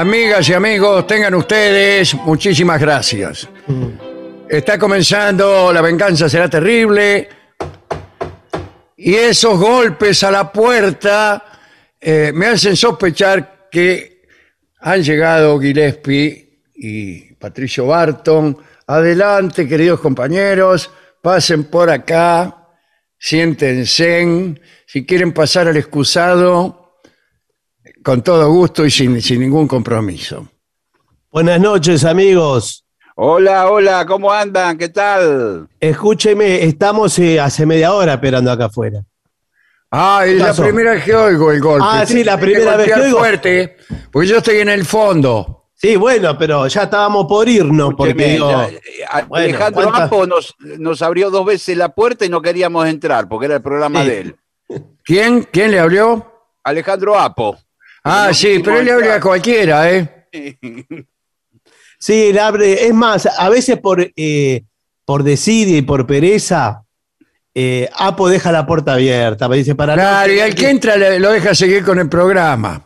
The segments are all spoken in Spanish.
Amigas y amigos, tengan ustedes muchísimas gracias. Está comenzando La venganza será terrible. Y esos golpes a la puerta eh, me hacen sospechar que han llegado Gillespie y Patricio Barton. Adelante, queridos compañeros, pasen por acá, siéntense. Si quieren pasar al excusado, con todo gusto y sin, sin ningún compromiso. Buenas noches, amigos. Hola, hola, ¿cómo andan? ¿Qué tal? Escúcheme, estamos eh, hace media hora esperando acá afuera. Ah, es la pasó? primera vez que oigo el golpe. Ah, sí, la primera vez que oigo. fuerte, porque yo estoy en el fondo. Sí, bueno, pero ya estábamos por irnos, porque digo, ya, a- bueno, Alejandro ¿cuántas- Apo nos, nos abrió dos veces la puerta y no queríamos entrar porque era el programa Sí. de él. ¿Quién? ¿Quién le abrió? Alejandro Apo. Ah, sí, pero él le abre a cualquiera, ¿eh? sí, le abre, es más, a veces por, eh, por desidia y por pereza, eh, Apo deja la puerta abierta, me dice para Claro, y al que entra le- lo deja seguir con el programa.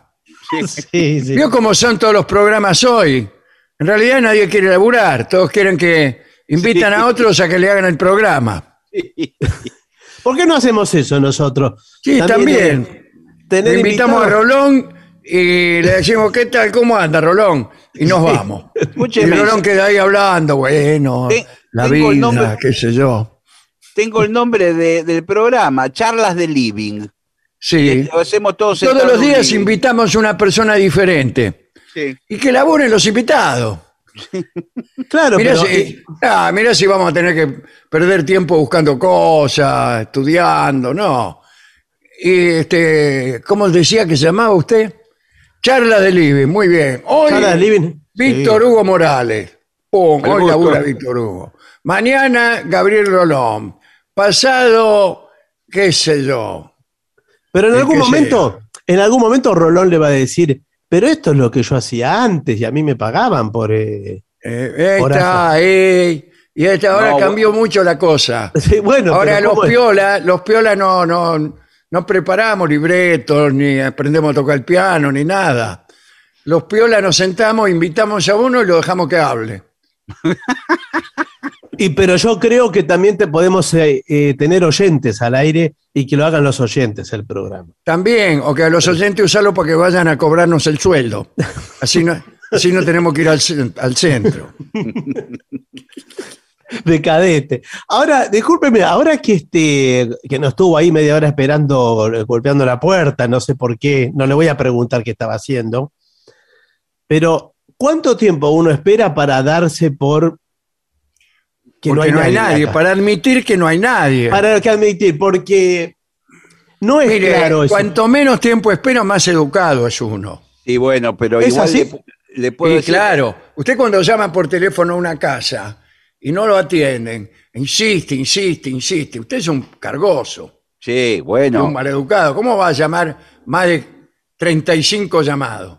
Sí, sí. Vio cómo son todos los programas hoy. En realidad nadie quiere laburar, todos quieren que invitan a otros a que le hagan el programa. ¿Por qué no hacemos eso nosotros? Sí, también. eh, tener Le invitamos a invitados- Rolón y le decimos, ¿qué tal? ¿Cómo anda, Rolón? Y nos vamos. Y Rolón queda ahí hablando, bueno, la vida, nombre- qué sé yo. tengo el nombre de- del programa, Charlas de Living. Sí. Lo hacemos todos Todos los días living. invitamos a una persona diferente. Sí. Y que laburen los invitados. Claro, Mirá pero, si, ah, mirá si vamos a tener que perder tiempo buscando cosas, estudiando, no. Y este, ¿cómo decía que se llamaba usted? Charla de Living, muy bien. Hoy, de Living, Víctor sí. Hugo Morales. Pum, hoy labura Víctor Hugo. Mañana, Gabriel Rolón. Pasado, qué sé yo. pero en el algún momento, en algún momento Rolón le va a decir, pero esto es lo que yo hacía antes y a mí me pagaban por... eh". Eh, esta, eh, y esta ahora No, cambió mucho la cosa. Sí, bueno, Ahora los ¿cómo es? piolas, los piolas no, no, no preparamos libretos, ni aprendemos a tocar el piano, ni nada. Los piolas nos sentamos, invitamos a uno y lo dejamos que hable. Y pero yo creo que también te podemos eh, eh, tener oyentes al aire y que lo hagan los oyentes el programa. También, o que a los oyentes usarlo para que vayan a cobrarnos el sueldo. Así no, así no tenemos que ir al, cen- al centro. De cadete. Ahora, discúlpeme, ahora que este, que no estuvo ahí media hora esperando, eh, golpeando la puerta, no sé por qué, no le voy a preguntar qué estaba haciendo. Pero, ¿cuánto tiempo uno espera para darse por que Porque no hay nadie, acá? para admitir que no hay nadie. Para que admitir, porque no es Mire, claro eso. cuanto menos tiempo espera, más educado es uno. Y bueno, pero ¿Es igual así? le, le puedo Y decir- claro, usted cuando llama por teléfono a una casa y no lo atienden, insiste, insiste, insiste. Usted es un cargoso, Sí, bueno. un maleducado. ¿Cómo va a llamar más de 35 llamados?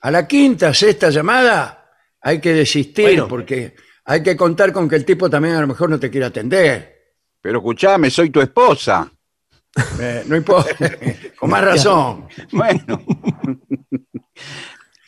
A la quinta, sexta llamada hay que desistir Bueno. porque hay que contar con que el tipo también a lo mejor no te quiere atender. Pero escuchame, soy tu esposa. Eh, no importa, con más razón. Bueno.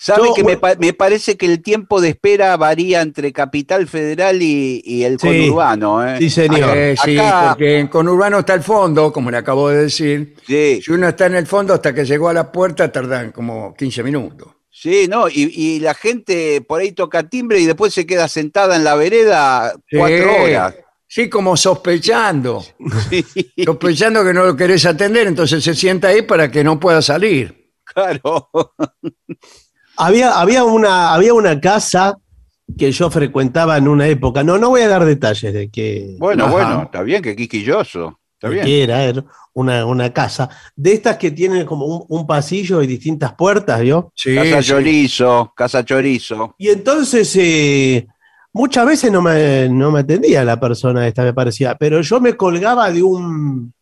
¿Sabe Yo- que me, pa- me parece que el tiempo de espera varía entre Capital Federal y, y el Sí. conurbano? ¿eh? Sí, señor. Eh, sí, Acá- porque en conurbano está el fondo, como le acabo de decir. Sí, Si uno está en el fondo hasta que llegó a la puerta, tardan como 15 minutos. sí, no, y, y la gente por ahí toca timbre y después se queda sentada en la vereda cuatro Sí. horas. Sí, como sospechando. Sí, Sospechando que no lo querés atender, entonces se sienta ahí para que no pueda salir. claro. Había, había, una, había una casa que yo frecuentaba en una época. No, no voy a dar detalles de qué, Bueno, Ajá. bueno, está bien, que quisquilloso. Está de bien. qué era, era una, una casa. De estas que tienen como un, un pasillo y distintas puertas, ¿vio? Sí, Casa sí. chorizo, casa chorizo. Y entonces eh, muchas veces no me, no me atendía la persona esta, me parecía, pero yo me colgaba de un...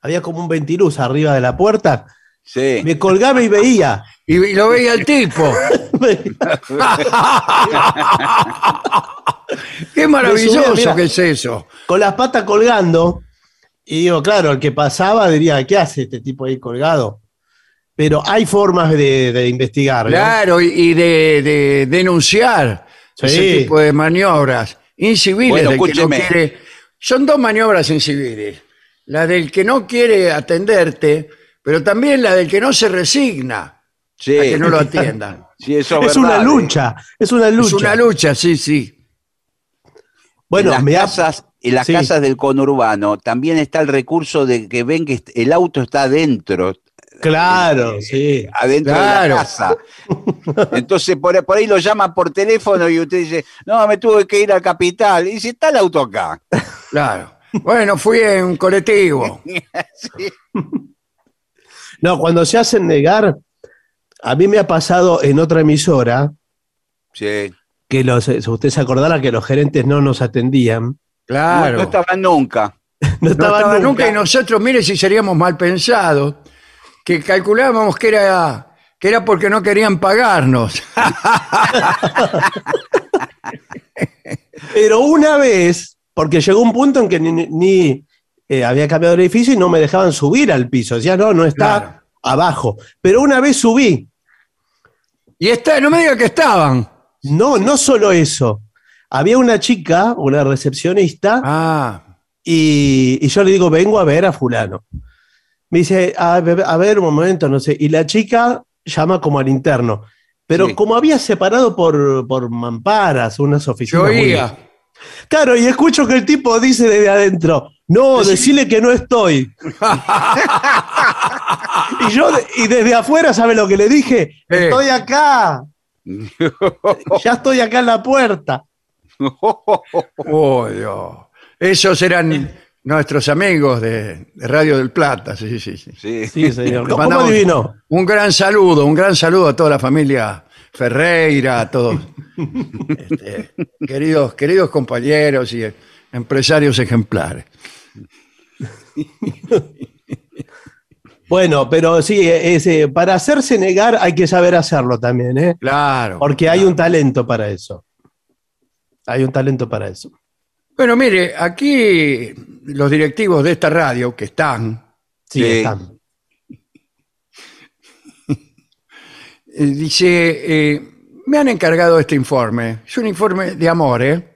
Había como un ventiluz arriba de la puerta, Sí. me colgaba y veía. Y, y lo veía el tipo. Qué maravilloso mira. que es eso. con las patas colgando. Y digo, claro, el que pasaba diría, ¿qué hace este tipo ahí colgado? Pero hay formas de, de investigar. ¿no? Claro, y, de, de denunciar Sí. ese tipo de maniobras inciviles Bueno, del que no quiere. Son dos maniobras inciviles. La del que no quiere atenderte, pero también la del que no se resigna Sí. a que no lo atiendan. Sí, eso Es verdad, una ¿eh? lucha, es una lucha. Es una lucha, sí, sí. Bueno, en las me ha- casas, en las Sí. casas del conurbano también está el recurso de que ven que el auto está adentro, Claro, sí. adentro Claro. de la casa. Entonces por, por ahí lo llama por teléfono y usted dice, no, me tuve que ir a Capital. Y dice, está el auto acá. Claro. Bueno, fui en un colectivo. Sí. No, cuando se hacen negar, a mí me ha pasado en otra emisora Sí. que los, eh, usted se acordará que los gerentes no nos atendían. Claro. No, no estaban nunca. No No estaban estaba nunca. nunca. y nosotros, mire si seríamos mal pensados, que calculábamos que era, que era porque no querían pagarnos. Pero una vez, porque llegó un punto en que ni, ni, eh, había cambiado el edificio y no me dejaban subir al piso. Decía, no, no está Claro. abajo. Pero una vez subí. Y está, no me diga que estaban. No, no solo eso. Había una chica, una recepcionista, Ah, y, y yo le digo, vengo a ver a fulano. Me dice, a ver, a ver, un momento, no sé. Y la chica llama como al interno. Pero Sí. como había separado por, por mamparas, unas yo oficinas. muy- oía. Claro, y escucho que el tipo dice desde adentro, no, decile que no estoy. y yo, y desde afuera, ¿sabe lo que le dije? Eh. Estoy acá. ya estoy acá en la puerta. Oh, Dios. Esos eran nuestros amigos de, de Radio del Plata. Sí, sí, sí. Sí. Sí, señor. ¿Cómo adivinó? Un gran saludo, un gran saludo a toda la familia Ferreira, a todos. este, queridos, queridos compañeros y empresarios ejemplares. Bueno, pero sí, ese, para hacerse negar hay que saber hacerlo también, ¿eh? Claro. Porque hay un talento para eso. Hay un talento para eso. Bueno, mire, aquí los directivos de esta radio que están, Sí, Sí. están. eh, dice, eh, me han encargado este informe. Es un informe de amor, ¿eh?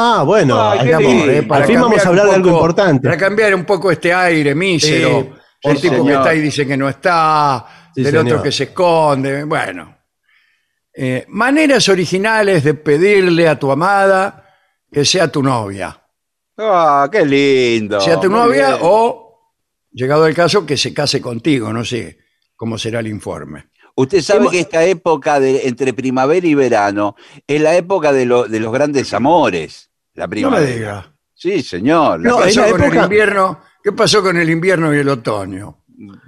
Ah, bueno, Ay. ¿eh? Para al fin vamos a hablar de algo poco- importante. Para cambiar un poco este aire mísero. Sí, el sí, tipo que está y dice que no está, Sí, del señor. otro que se esconde. Bueno. Eh, maneras originales de pedirle a tu amada que sea tu novia. Ah, qué lindo. sea tu novia bien. o, llegado el caso, que se case contigo. No sé cómo será el informe. Usted sabe Hemos- que esta época de entre primavera y verano es la época de, lo- de los grandes amores. La No me primavera. diga. Sí, señor. No, ¿Qué pasó la con el época- invierno? ¿Qué pasó con el invierno y el otoño?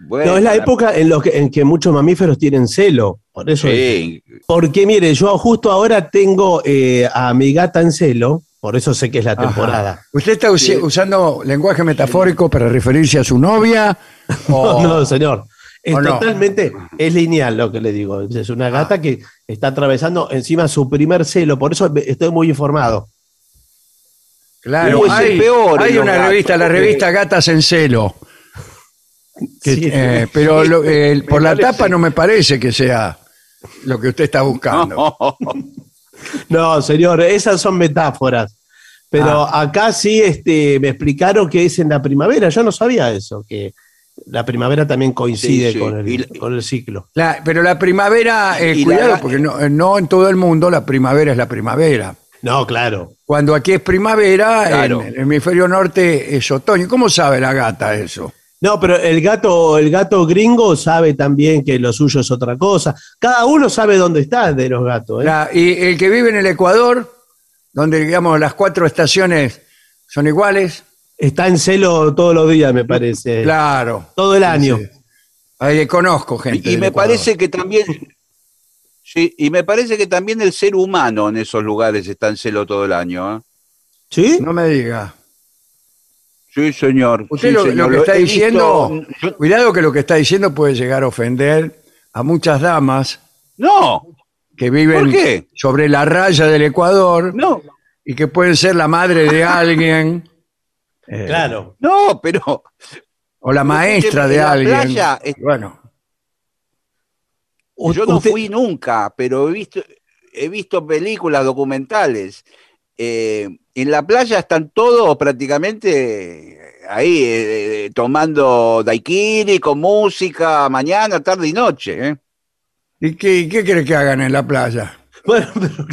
bueno, No, es la época en, lo que, en que muchos mamíferos tienen celo. Por eso. Sí, Porque mire, yo justo ahora tengo eh, a mi gata en celo, por eso sé que es la Ajá. temporada. ¿Usted está Sí. usando lenguaje metafórico para referirse a su novia? o- No, señor. Es ¿O no? totalmente, es lineal lo que le digo. Es una gata que está atravesando encima su primer celo, por eso estoy muy informado. Claro, el hay, peor una gatos, revista, la revista Gatas en Celo. que, Sí. eh, pero lo- por la parece. tapa no me parece que sea lo que usted está buscando. No, señor, esas son metáforas. Pero Ah. acá sí este, me explicaron que es en la primavera. Yo no sabía eso, que la primavera también coincide Sí, sí. Con, el, Y la- con el ciclo. La- pero la primavera, eh, Y la- cuidado, porque no, eh, no en todo el mundo la primavera es la primavera. No, claro. Cuando aquí es primavera, Claro. en el hemisferio norte es otoño. ¿Cómo sabe la gata eso? No, pero el gato, el gato gringo sabe también que lo suyo es otra cosa. Cada uno sabe dónde está de los gatos. ¿eh? La- y el que vive en el Ecuador, donde digamos las cuatro estaciones son iguales, Está en celo todos los días, me parece. claro. Todo el año. Sí. Ahí conozco gente. Y del me Ecuador. parece que también. Sí, y me parece que también el ser humano en esos lugares está en celo todo el año. ¿eh? ¿Sí? No me diga. Sí, señor. Usted Sí, lo, señor. lo que está he diciendo, cuidado que lo que está diciendo puede llegar a ofender a muchas damas No, que viven ¿Por qué? sobre la raya del Ecuador no, y que pueden ser la madre de alguien eh, Claro. no, pero. o la maestra de la alguien. playa es- Bueno, U- Yo no usted- fui nunca, pero he visto, he visto películas documentales. Eh, en la playa están todos prácticamente ahí eh, tomando daiquiri con música mañana, tarde y noche. ¿eh? ¿y qué, qué quiere que hagan en la playa? Bueno, pero,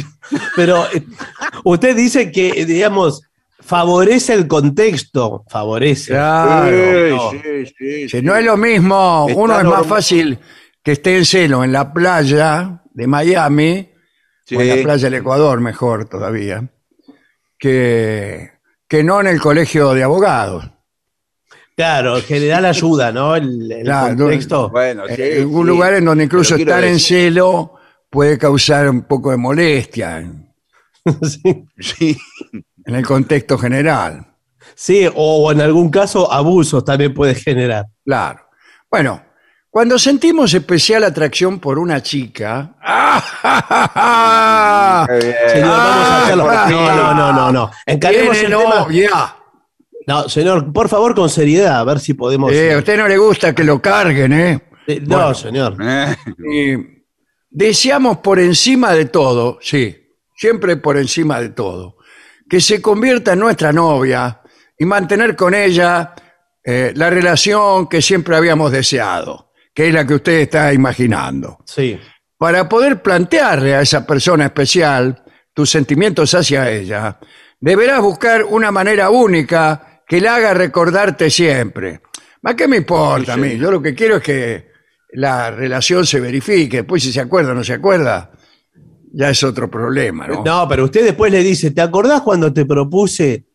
pero, eh, usted dice que, eh, digamos, favorece el contexto. Favorece. Claro. Sí, no. sí, sí, no es lo mismo, Está uno es más fácil que esté en celo en la playa de Miami, Sí. o en la playa del Ecuador, mejor todavía, que, que no en el colegio de abogados. Claro, en general ayuda, ¿no? El, el Claro, contexto. Bueno, sí, en algún sí. lugar en donde incluso estar en celo puede causar un poco de molestia Sí. Sí. en el contexto general. Sí, o en algún caso abusos también puede generar. Claro. Bueno, cuando sentimos especial atracción por una chica. ¡ah! Señor, vamos a hacerlo. Ah, No, no, no, no, no. Encaremos el tema. novia. No, señor, por favor, con seriedad, a ver si podemos. Eh, a usted no le gusta que lo carguen, ¿eh? Eh, no, bueno. señor. Eh, Y deseamos por encima de todo, sí, siempre por encima de todo, que se convierta en nuestra novia y mantener con ella eh, la relación que siempre habíamos deseado, que es la que usted está imaginando. Sí. Para poder plantearle a esa persona especial tus sentimientos hacia ella, deberás buscar una manera única que la haga recordarte siempre. ¿A qué me importa a Sí, mí? Yo lo que quiero es que la relación se verifique. Después, si se acuerda o no se acuerda, ya es otro problema, ¿no? No, pero usted después le dice, ¿te acordás cuando te propuse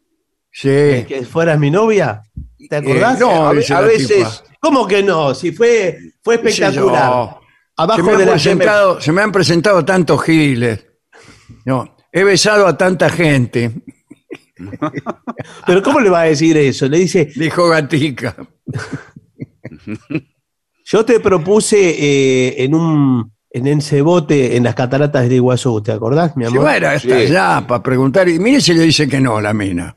Sí. que fueras mi novia? ¿Te acordás? Eh, no, a, veces. ¿Cómo que no? Si fue, fue espectacular. Se Abajo me, de han la presentado, se me han presentado tantos giles. No, he besado a tanta gente, Pero ¿cómo le va a decir eso? Le dice, dijo Gatica. yo te propuse eh, en un en ese bote en las cataratas de Iguazú, ¿te acordás, mi Si amor? fuera hasta Sí. allá para preguntar, y mire si le dice que no la mina.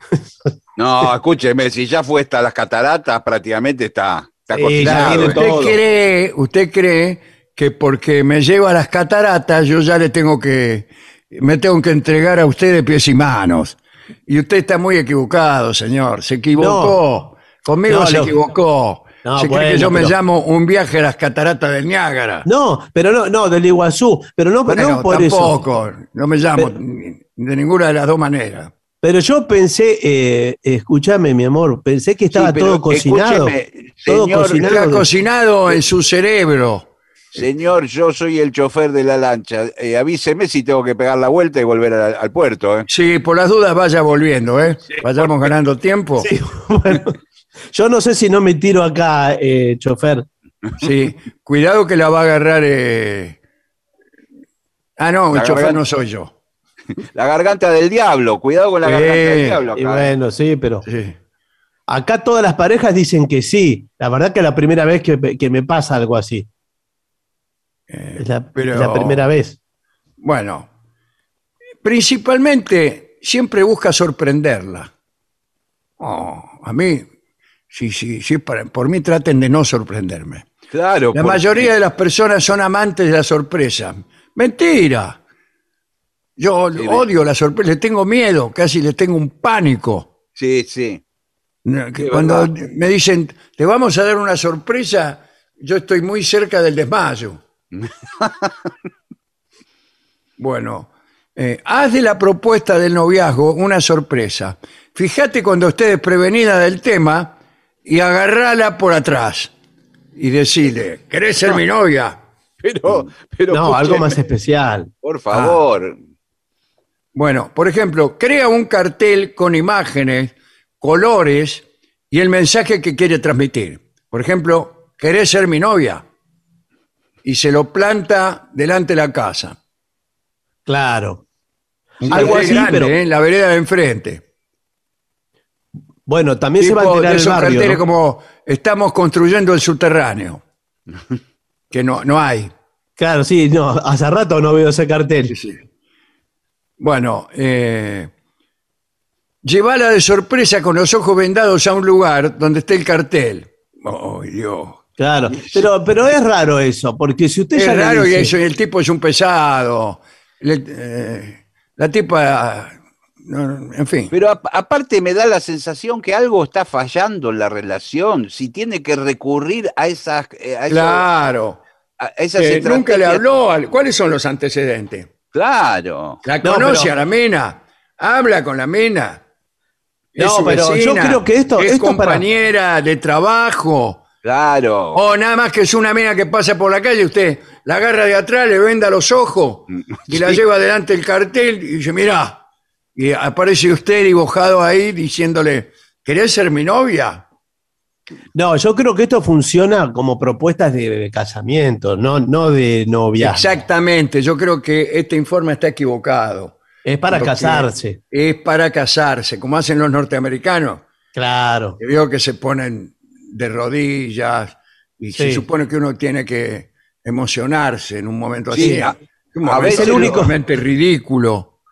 No, escúcheme, si ya fue hasta las cataratas, prácticamente está, está Sí, cocinado. ¿eh? usted cree, usted cree que porque me lleva a las cataratas yo ya le tengo que, me tengo que entregar a usted de pies y manos. Y usted está muy equivocado, señor. Se equivocó. Conmigo No, se lo- equivocó. No, se cree bueno, que yo me pero- llamo un viaje a las cataratas del Niágara. No, pero no, no, del Iguazú. Pero no, Bueno, no por eso. tampoco. No me llamo Pero- de ninguna de las dos maneras. Pero yo pensé, eh, escúchame, mi amor, pensé que estaba Sí, todo cocinado. Todo señor, cocinado. Está de- cocinado en su cerebro. Señor, yo soy el chofer de la lancha. Eh, avíseme si tengo que pegar la vuelta y volver al, al puerto. ¿eh? Sí, por las dudas vaya volviendo, ¿eh? Vayamos ganando tiempo. Sí, bueno, yo no sé si no me tiro acá, eh, chofer. Sí, cuidado que la va a agarrar. eh, Ah, no, el chofer garganta. no soy yo. La garganta del diablo. Cuidado con la garganta del diablo. Y acá. bueno, sí, pero Sí. Acá todas las parejas dicen que sí. La verdad que es la primera vez que, que me pasa algo así. Eh, Es la, pero- es la primera vez. Bueno, principalmente siempre busca sorprenderla. Oh, a mí, sí, sí, sí, para- por mí traten de no sorprenderme. Claro. La porque- mayoría de las personas son amantes de la sorpresa. Mentira. Yo Sí, odio la sorpresa, le tengo miedo, casi le tengo un pánico. Sí, sí. Sí, Cuando verdad. me dicen, te vamos a dar una sorpresa, yo estoy muy cerca del desmayo. bueno, eh, haz de la propuesta del noviazgo una sorpresa. Fíjate cuando estés desprevenida del tema y agarrala por atrás y decirle, ¿querés ser mi novia? Pero, pero No, algo más especial. Por favor. Bueno, por ejemplo, crea un cartel con imágenes, colores y el mensaje que quiere transmitir. Por ejemplo, ¿querés ser mi novia? Y se lo planta delante de la casa. Claro. Un Algo así, grande, pero- ¿eh? en la vereda de enfrente. Bueno, también se va a Tipo enterar de el como estamos construyendo el subterráneo. que no, no hay. Claro, sí, no, hace rato no veo ese cartel. Bueno, eh, llévala de sorpresa con los ojos vendados a un lugar donde esté el cartel. Oh, Dios. Claro, pero, pero es raro eso, porque si usted Es ya le raro y dice- eso, el tipo es un pesado. Le- eh, la tipa, no, en fin. Pero a- aparte me da la sensación que algo está fallando en la relación. Si tiene que recurrir a esas, eh, a esos- Claro. a esas Eh, nunca le estrategias. habló. al- ¿Cuáles son los antecedentes? Claro. La No, conoce pero- a la mina. Habla con la mina. Es No, su pero yo creo que esto- es esto para- compañera de trabajo. Claro. O nada más que es una mina que pasa por la calle, usted la agarra de atrás, le venda los ojos y la lleva delante del cartel y dice, mirá. Y aparece usted dibujado ahí diciéndole, ¿querés ser mi novia? No, yo creo que esto funciona como propuestas de casamiento, no, no de novia. Exactamente, yo creo que este informe está equivocado. Es para Porque casarse. Es para casarse, como hacen los norteamericanos. Claro. que veo que se ponen de rodillas y se supone que uno tiene que emocionarse en un momento Sí, así. a- un a veces el único- totalmente ridículo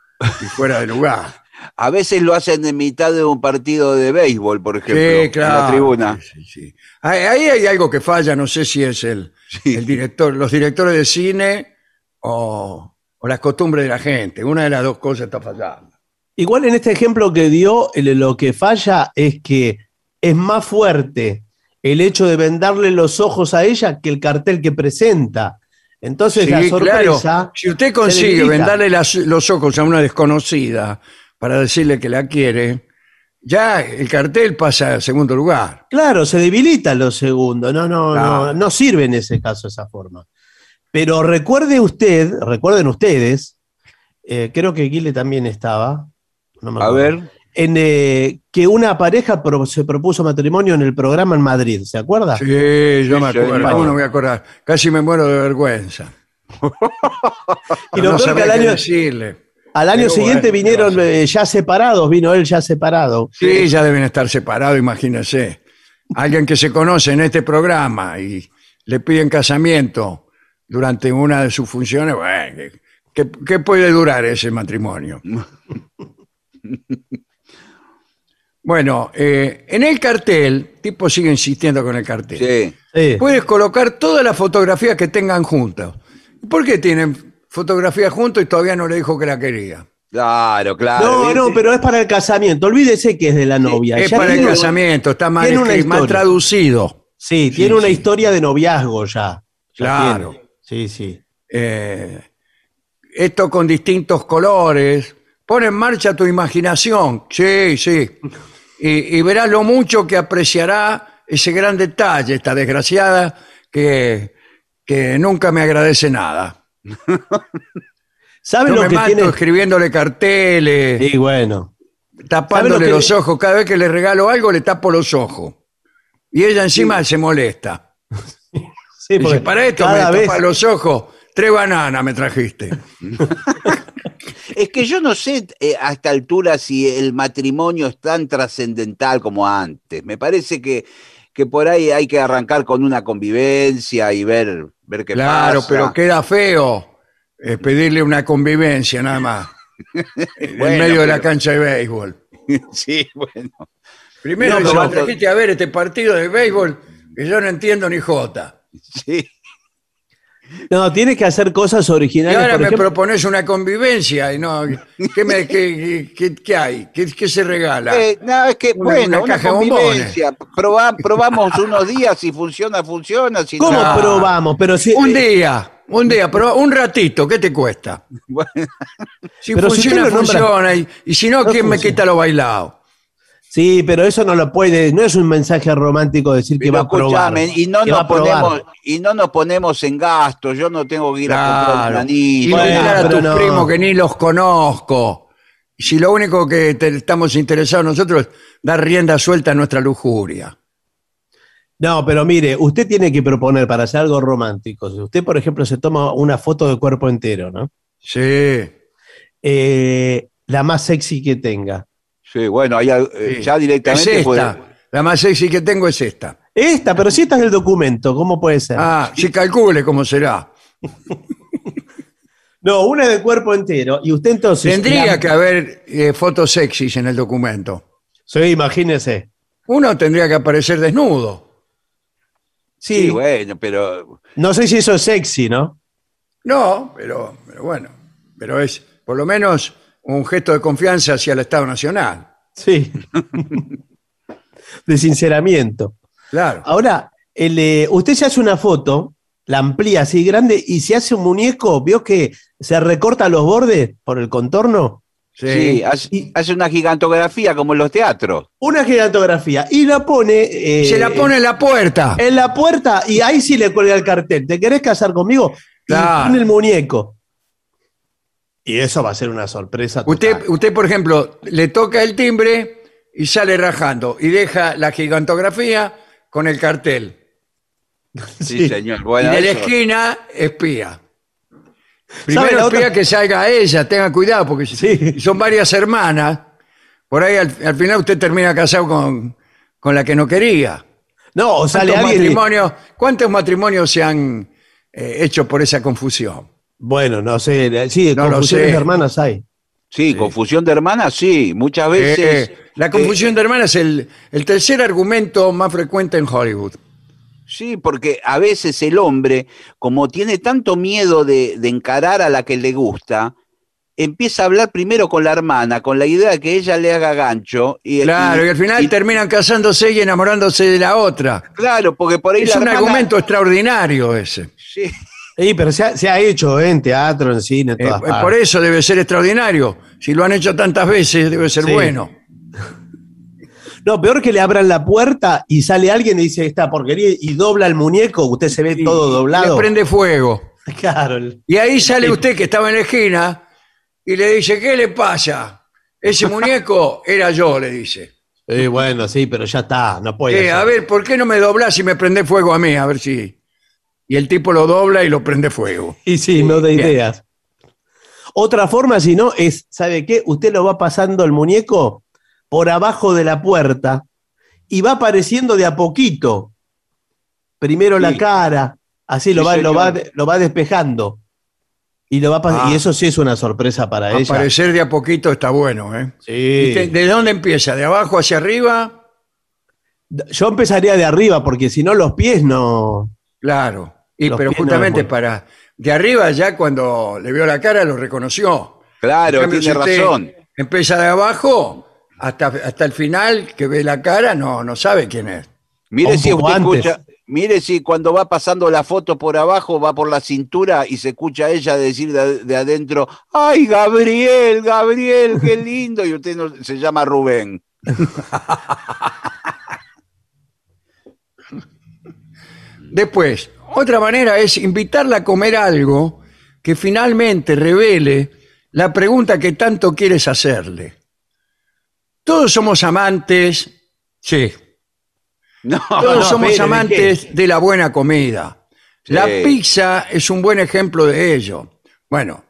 y fuera de lugar. A veces lo hacen en mitad de un partido de béisbol, por ejemplo, Sí, en claro. la tribuna. Sí, sí, sí. Ahí, ahí hay algo que falla, no sé si es el, Sí. el director, los directores de cine o, o las costumbres de la gente. Una de las dos cosas está fallando. Igual en este ejemplo que dio, lo que falla es que es más fuerte el hecho de vendarle los ojos a ella que el cartel que presenta. Entonces la sorpresa. claro. Si usted consigue vendarle las- los ojos a una desconocida para decirle que la quiere, ya el cartel pasa a segundo lugar. Claro, se debilita los segundos. No, no, Claro. no, no sirve en ese caso esa forma. Pero recuerde usted, recuerden ustedes, eh, creo que Guile también estaba. no me A ver, En eh, que una pareja pro- se propuso matrimonio en el programa en Madrid, ¿se acuerda? Sí, yo me acuerdo. señor. ¿Cómo no me voy a acordar? Casi me muero de vergüenza. Y lo no peor que al año, decirle. al año Pero siguiente bueno, vinieron ¿qué va a eh, ya separados, vino él ya separado. Sí, ya deben estar separados, imagínense. Alguien que se conoce en este programa y le piden casamiento durante una de sus funciones, bueno, ¿qué, qué puede durar ese matrimonio? Bueno, eh, en el cartel, tipo sigue insistiendo con el cartel. Sí. Sí. Puedes colocar todas las fotografías que tengan juntas. ¿Por qué tienen fotografías juntos y todavía no le dijo que la quería? Claro, claro. No, no, pero es para el casamiento. Olvídese que es de la novia. es Ya para el casamiento, está mal, tiene una escri- mal traducido. Sí, tiene una historia de noviazgo ya. Ya Claro. tiene. Sí, sí. Eh, esto con distintos colores. Pone en marcha tu imaginación. Sí, sí. Y, y verás lo mucho que apreciará ese gran detalle, esta desgraciada que, que nunca me agradece nada. ¿Sabe Yo lo me que mato tiene? escribiéndole carteles, Sí, bueno. tapándole ¿Sabe lo que- los ojos. Cada vez que le regalo algo, le tapo los ojos. Y ella encima se molesta. Sí, Dice, porque para esto cada me vez tapas los ojos. Tres bananas me trajiste. Es que yo no sé eh, a esta altura si el matrimonio es tan trascendental como antes. Me parece que, que por ahí hay que arrancar con una convivencia y ver, ver qué Claro, pasa. pero queda feo eh, pedirle una convivencia nada más. en Bueno, medio de la pero- cancha de béisbol. Sí, bueno. Primero No, dice, pero- "Me trajiste a ver este partido de béisbol que yo no entiendo ni jota. Sí. No, tienes que hacer cosas Y originales. ahora por me ejemplo- propones una convivencia y no, ¿qué, me- qué- qué- qué hay? ¿Qué, qué se regala? Eh, no, es que, Una- bueno, una convivencia. Proba- probamos unos días, si funciona, funciona. Si ¿Cómo no, probamos? Pero si, un día, un día, pero un ratito, ¿qué te cuesta? bueno, Si Pero si funciona, funciona. Y, y si no, No ¿quién me quita lo bailado? Sí, pero eso no lo puede, no es un mensaje romántico decir que pero va a probar. y no, nos a probar. ponemos, y no nos ponemos en gastos. Yo no tengo que ir a comprar un. Y invitar a tus no. primos que ni los conozco. Si lo único que te- estamos interesados nosotros es dar rienda suelta a nuestra lujuria. No, pero mire, usted tiene que proponer para hacer algo romántico. Si usted, por ejemplo, se toma una foto de cuerpo entero, ¿no? Sí. Eh, la más sexy que tenga. Sí, bueno, ahí, eh, sí. ya Es directamente esta. puede- La más sexy que tengo es esta. Esta, pero si esta es el documento, ¿cómo puede ser? Ah, si calcule cómo será. No, una de cuerpo entero. Y usted entonces. Tendría la- que haber eh, fotos sexys en el documento. Sí, imagínese. Uno tendría que aparecer desnudo. Sí, Sí, bueno, pero no sé si eso es sexy, ¿no? No, pero, pero bueno. Pero es por lo menos un gesto de confianza hacia el Estado Nacional. Sí. de sinceramiento. Claro. Ahora, el, eh, usted se hace una foto, la amplía así grande y se hace un muñeco, ¿vio que se recorta los bordes por el contorno? Sí. sí, hace, Y- hace una gigantografía como en los teatros. Una gigantografía y la pone. eh, Se la pone en la puerta. en la puerta y ahí sí le cuelga el cartel. ¿Te querés casar conmigo? Y Claro. pone el muñeco. Y eso va a ser una sorpresa. total. Usted, usted, por ejemplo, le toca el timbre y sale rajando y deja la gigantografía con el cartel. Sí, Sí. señor. Bueno, y de la eso- esquina espía. ¿Sabe Primero otra- espía que salga ella, tenga cuidado, porque si- Sí. son varias hermanas. Por ahí al, al final usted termina casado con, con la que no quería. No, o sale ¿Cuántos matrimonios, ¿Cuántos matrimonios se han eh, hecho por esa confusión? Bueno, no sé. Sí, No lo confusiones sé. de hermanas hay. Sí, confusión de hermanas, sí. Muchas veces. Eh, la confusión de hermanas es el, el tercer argumento más frecuente en Hollywood. Sí, porque a veces el hombre, como tiene tanto miedo de, de encarar a la que le gusta, empieza a hablar primero con la hermana, con la idea de que ella le haga gancho. Y, Claro, y al final y- terminan casándose y enamorándose de la otra. Claro, porque por ahí Es la un hermana- argumento extraordinario ese. Sí, Sí, pero se ha, se ha hecho ¿eh? en teatro, en cine, en Eh, todas partes. por eso debe ser extraordinario. Si lo han hecho tantas veces, debe ser Sí. bueno. No, peor que le abran la puerta y sale alguien y dice esta porquería y dobla el muñeco, usted se ve todo doblado. Le prende fuego. Claro. Y ahí sale usted que estaba en la esquina y le dice, ¿qué le pasa? Ese muñeco era yo, le dice. Sí, bueno, sí, pero ya está, no puede "Eh, a ver, ¿por qué no me doblás y me prende fuego a mí? A ver si... Y el tipo lo dobla y lo prende fuego. Y sí, no Bien. ideas. Otra forma, si no, es, ¿sabe qué? Usted lo va pasando el muñeco por abajo de la puerta y va apareciendo de a poquito. Primero la cara, así lo, va, lo, va, lo va despejando. Y, lo va Ah. y eso sí es una sorpresa para ella. Aparecer de a poquito está bueno, ¿eh? Sí. ¿Y te- ¿De dónde empieza? ¿De abajo hacia arriba? Yo empezaría de arriba, porque si no los pies no. Claro. Y, Los pero pies no justamente para... De arriba ya cuando le vio la cara lo reconoció. Claro, En cambio, tiene si usted razón. Empieza de abajo hasta, hasta el final que ve la cara, no, no sabe quién es. Mire Un si poco usted antes. escucha, mire si cuando va pasando la foto por abajo, va por la cintura y se escucha a ella decir de, de adentro, ¡ay, Gabriel, Gabriel, qué lindo! Y usted no, se llama Rubén. Después, otra manera es invitarla a comer algo que finalmente revele la pregunta que tanto quieres hacerle. Todos somos amantes, sí, No, todos no, somos espere, ¿de amantes de la buena comida. La pizza es un buen ejemplo de ello. Bueno,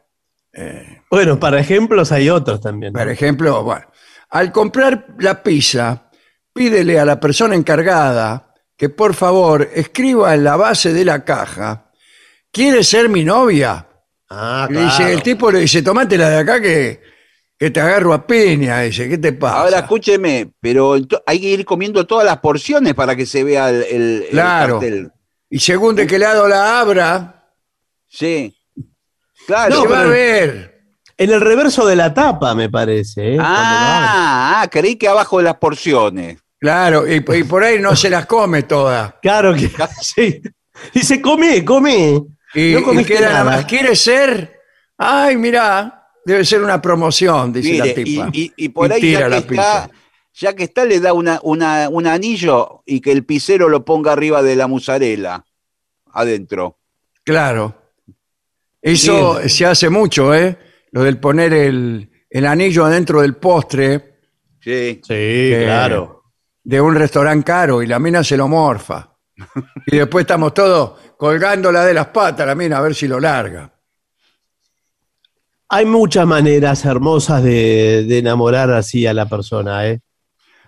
Bueno, para ejemplos hay otros también. ¿no? por ejemplo, bueno, al comprar la pizza, pídele a la persona encargada que por favor escriba en la base de la caja, ¿quieres ser mi novia? Ah, Y le dice, claro. el tipo le dice, tomate la de acá que, que te agarro a piña. Dice, ¿qué te pasa? Ahora escúcheme, pero ento- hay que ir comiendo todas las porciones para que se vea el, el- el Claro. cartel. Y según de qué lado la abra, Sí. Claro. se va a pero- ver. En el reverso de la tapa, me parece. ¿eh? Cuando lo abre. ah, ah, creí que abajo de las porciones. Claro, y, y por ahí no se las come todas. Claro que sí. Dice, come, come. Y, No y queda nada más. ¿Quieres ser? Ay, mira, debe ser una promoción, dice Mire, la y, tipa. y- y por Y ahí tira ya que, está, ya que está, le da una, una- un anillo y que el pisero lo ponga arriba de la musarela, adentro. Claro. Eso se hace mucho, ¿eh? Lo del poner el, el anillo adentro del postre Sí. Sí, claro. De un restaurante caro y la mina se lo morfa. Y después estamos todos colgándola de las patas, la mina, a ver si lo larga. Hay muchas maneras hermosas de, de enamorar así a la persona, ¿eh?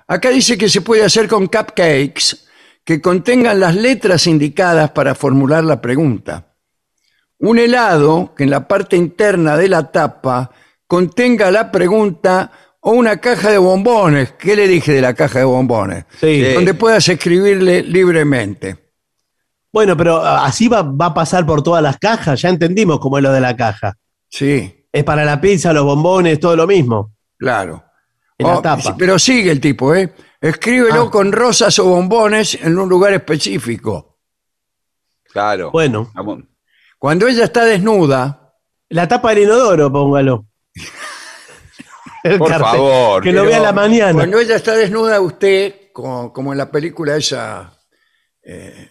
Acá dice que se puede hacer con cupcakes que contengan las letras indicadas para formular la pregunta. Un helado que en la parte interna de la tapa contenga la pregunta o una caja de bombones. ¿Qué le dije de la caja de bombones? Sí. Sí. Donde puedas escribirle libremente. Bueno, pero ah, así va, va a pasar por todas las cajas. Ya entendimos cómo es lo de la caja. Sí, Es para la pizza, los bombones, todo lo mismo. claro. En la Oh, tapa. Pero sigue el tipo, ¿eh? Escríbelo Ah. con rosas o bombones en un lugar específico. Claro. Bueno, Vamos. Cuando ella está desnuda, la tapa del inodoro, póngalo. El Por cartel. favor. Que lo vea a la mañana. Cuando ella está desnuda, usted, como, como en la película esa, eh,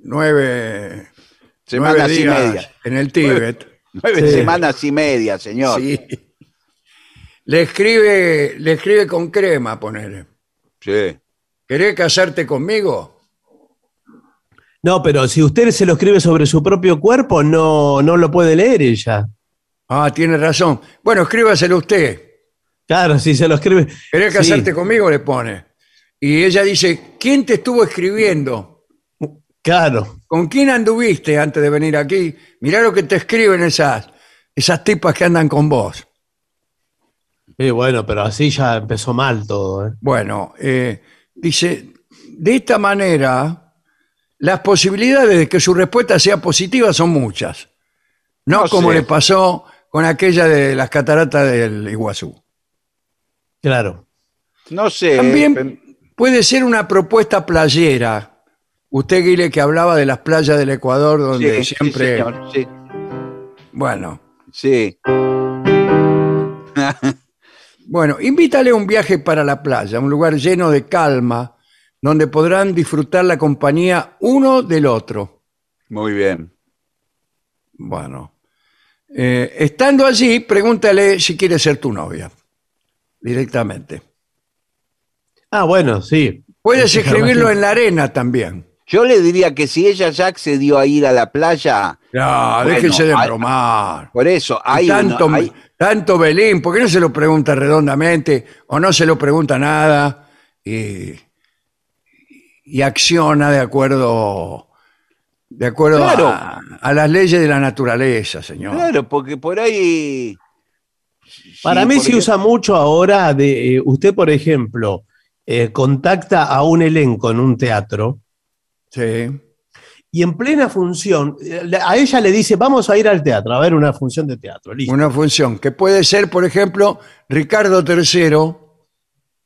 nueve, Semanas nueve y media. en el Tíbet, Nueve Sí. semanas y media, señor. sí, le escribe, le escribe con crema, poner. Sí. ¿Querés casarte conmigo? No, pero si usted se lo escribe sobre su propio cuerpo, no, no lo puede leer ella. Ah, tiene razón. Bueno, escríbaselo usted. Claro, si se lo escribe. ¿Querés Sí. casarte conmigo? Le pone. Y ella dice, ¿quién te estuvo escribiendo? Claro. ¿Con quién anduviste antes de venir aquí? Mirá lo que te escriben esas, esas tipas que andan con vos. Sí, bueno, pero así ya empezó mal todo. ¿eh? Bueno, eh, dice, de esta manera, las posibilidades de que su respuesta sea positiva son muchas. No, No como sé. le pasó con aquella de las cataratas del Iguazú. Claro. No sé. También puede ser una propuesta playera. Usted, Guile, que hablaba de las playas del Ecuador, donde sí, siempre... Sí, señor, sí. bueno, Sí. bueno, invítale a un viaje para la playa, un lugar lleno de calma, donde podrán disfrutar la compañía uno del otro. Muy bien. Bueno, eh, estando allí, pregúntale si quiere ser tu novia, directamente. Ah, bueno, sí. Puedes escribirlo en la arena también. Yo le diría que si ella ya accedió a ir a la playa, No, Bueno, déjese de hay- bromar. por eso hay, tanto, uno- hay- tanto Belín, ¿por qué no se lo pregunta redondamente o no se lo pregunta nada y, y acciona de acuerdo De acuerdo Claro. a, a las leyes de la naturaleza, señor. Claro, porque por ahí. Para Sí, mí se usa mucho ahora de eh, usted, por ejemplo, eh, contacta a un elenco en un teatro Sí. y en plena función, eh, a ella le dice, vamos a ir al teatro, a ver una función de teatro. Listo. Una función que puede ser, por ejemplo, Ricardo III,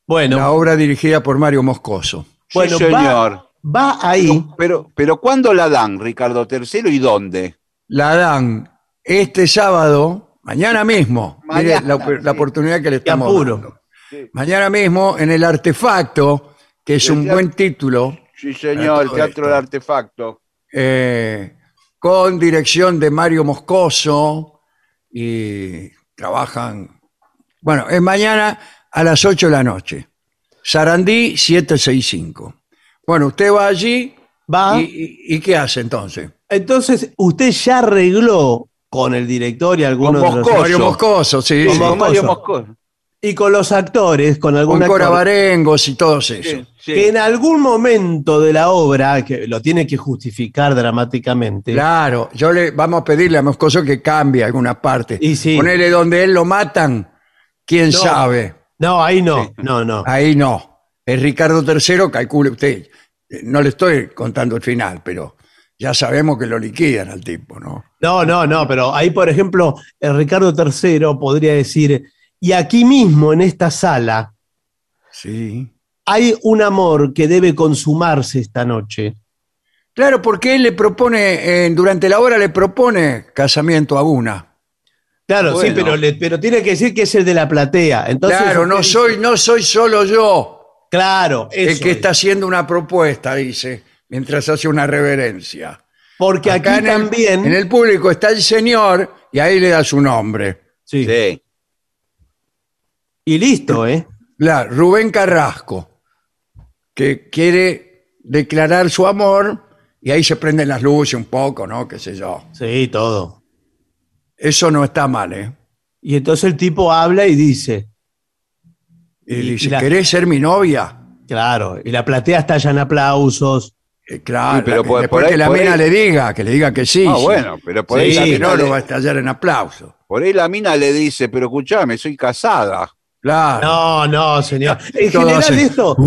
Bueno, la obra dirigida por Mario Moscoso. Sí, bueno, señor. va ahí. Pero, pero ¿cuándo la dan, Ricardo III, y dónde? La dan este sábado, mañana mismo. Mire Mañana, la, la sí. oportunidad que le estamos dando. Mañana mismo en el Artefacto, que es El un teatro- buen título, Sí, señor, el Teatro del Artefacto. eh, con dirección de Mario Moscoso y trabajan. Bueno, es mañana a las 8 de la noche. Sarandí 765. Bueno, usted va allí Va. y, y- ¿y qué hace entonces? Entonces, usted ya arregló con el director y algunos Con de los-. Mario Moscoso, sí. Con sí. Con Mario Moscoso. Y con los actores, con algún Con Cora actor, Barengos y todos esos. Sí, sí. que en algún momento de la obra, que lo tiene que justificar dramáticamente, Claro, yo le vamos a pedirle a Moscoso que cambie alguna parte. Y sí. Ponele donde él lo matan, quién No. sabe. no, ahí no, no, no. Ahí no. Es Ricardo III, calcule usted. Eh, No le estoy contando el final, pero ya sabemos que lo liquidan al tipo, ¿no? No, no, no, pero ahí, por ejemplo, el Ricardo III podría decir, y aquí mismo, en esta sala, Sí. hay un amor que debe consumarse esta noche. Claro, porque él le propone, eh, durante la obra le propone casamiento a una. Claro, sí, pero, le- pero tiene que decir que es el de la platea. Entonces, claro, no soy, no soy solo yo Claro, el eso que es. está haciendo una propuesta, dice, mientras hace una reverencia. Porque aquí Acá en el- también. en el público está el señor y ahí le da su nombre. sí. Sí. Y listo, ¿eh? Claro, Rubén Carrasco, que quiere declarar su amor y ahí se prenden las luces un poco, ¿no? Qué sé yo. Sí, todo. Eso no está mal, ¿eh? Y entonces el tipo habla y dice, Y, Y- dice, y la- ¿querés ser mi novia? claro, y la platea estalla en aplausos. Eh, claro, Sí, pero la- por- después por ahí- que la mina ahí- le diga, que le diga que sí. Ah, sí. bueno, pero por Sí, ahí la Si mina no, le- no va a estallar en aplauso. por ahí la mina le dice, pero escuchame, soy casada. Claro. No, no, señor. En Todo general así. esto...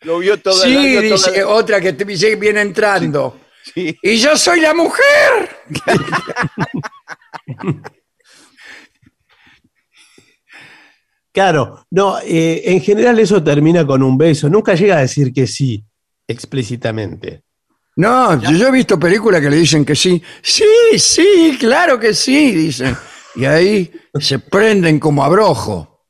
Lo vio toda sí, la vio toda dice la- otra que te dice que viene entrando. Sí. Y yo soy la mujer. Claro, no, eh, en general eso termina con un beso. Nunca llega a decir que sí, explícitamente. No, yo, yo he visto películas que le dicen que sí. Sí, sí, claro que sí, dicen. Y ahí se prenden como abrojo.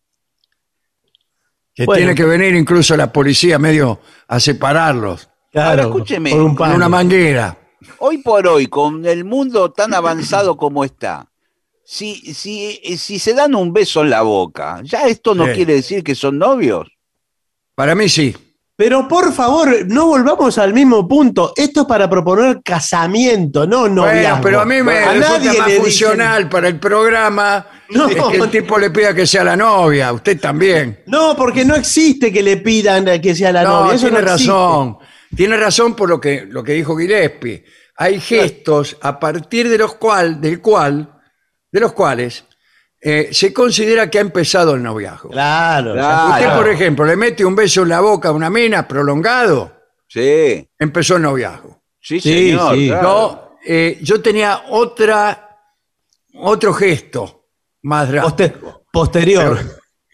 Que Bueno. tiene que venir incluso la policía medio a separarlos Claro, Ahora, escúcheme, con un con palo. una manguera. Hoy por hoy, con el mundo tan avanzado como está, si, si, si se dan un beso en la boca, ¿ya esto no Sí. quiere decir que son novios? Para mí sí. Pero por favor, no volvamos al mismo punto. Esto es para proponer casamiento, no Bueno, noviazgo. pero a mí me A resulta nadie más le dicen- funcional para el programa No. es que el tipo le pida que sea la novia, usted también. No, porque no existe que le pidan que sea la no, novia. Eso tiene no existe. razón. Tiene razón por lo que, lo que dijo Gillespie. Hay gestos a partir de los cual, del cual, de los cuales eh, se considera que ha empezado el noviazgo. Claro. Claro. Usted, por ejemplo, le mete un beso en la boca a una mina prolongado, Sí, empezó el noviazgo. sí, Sí, señor. sí. claro. Yo, eh, yo tenía otra, otro gesto más drástico. Posterior.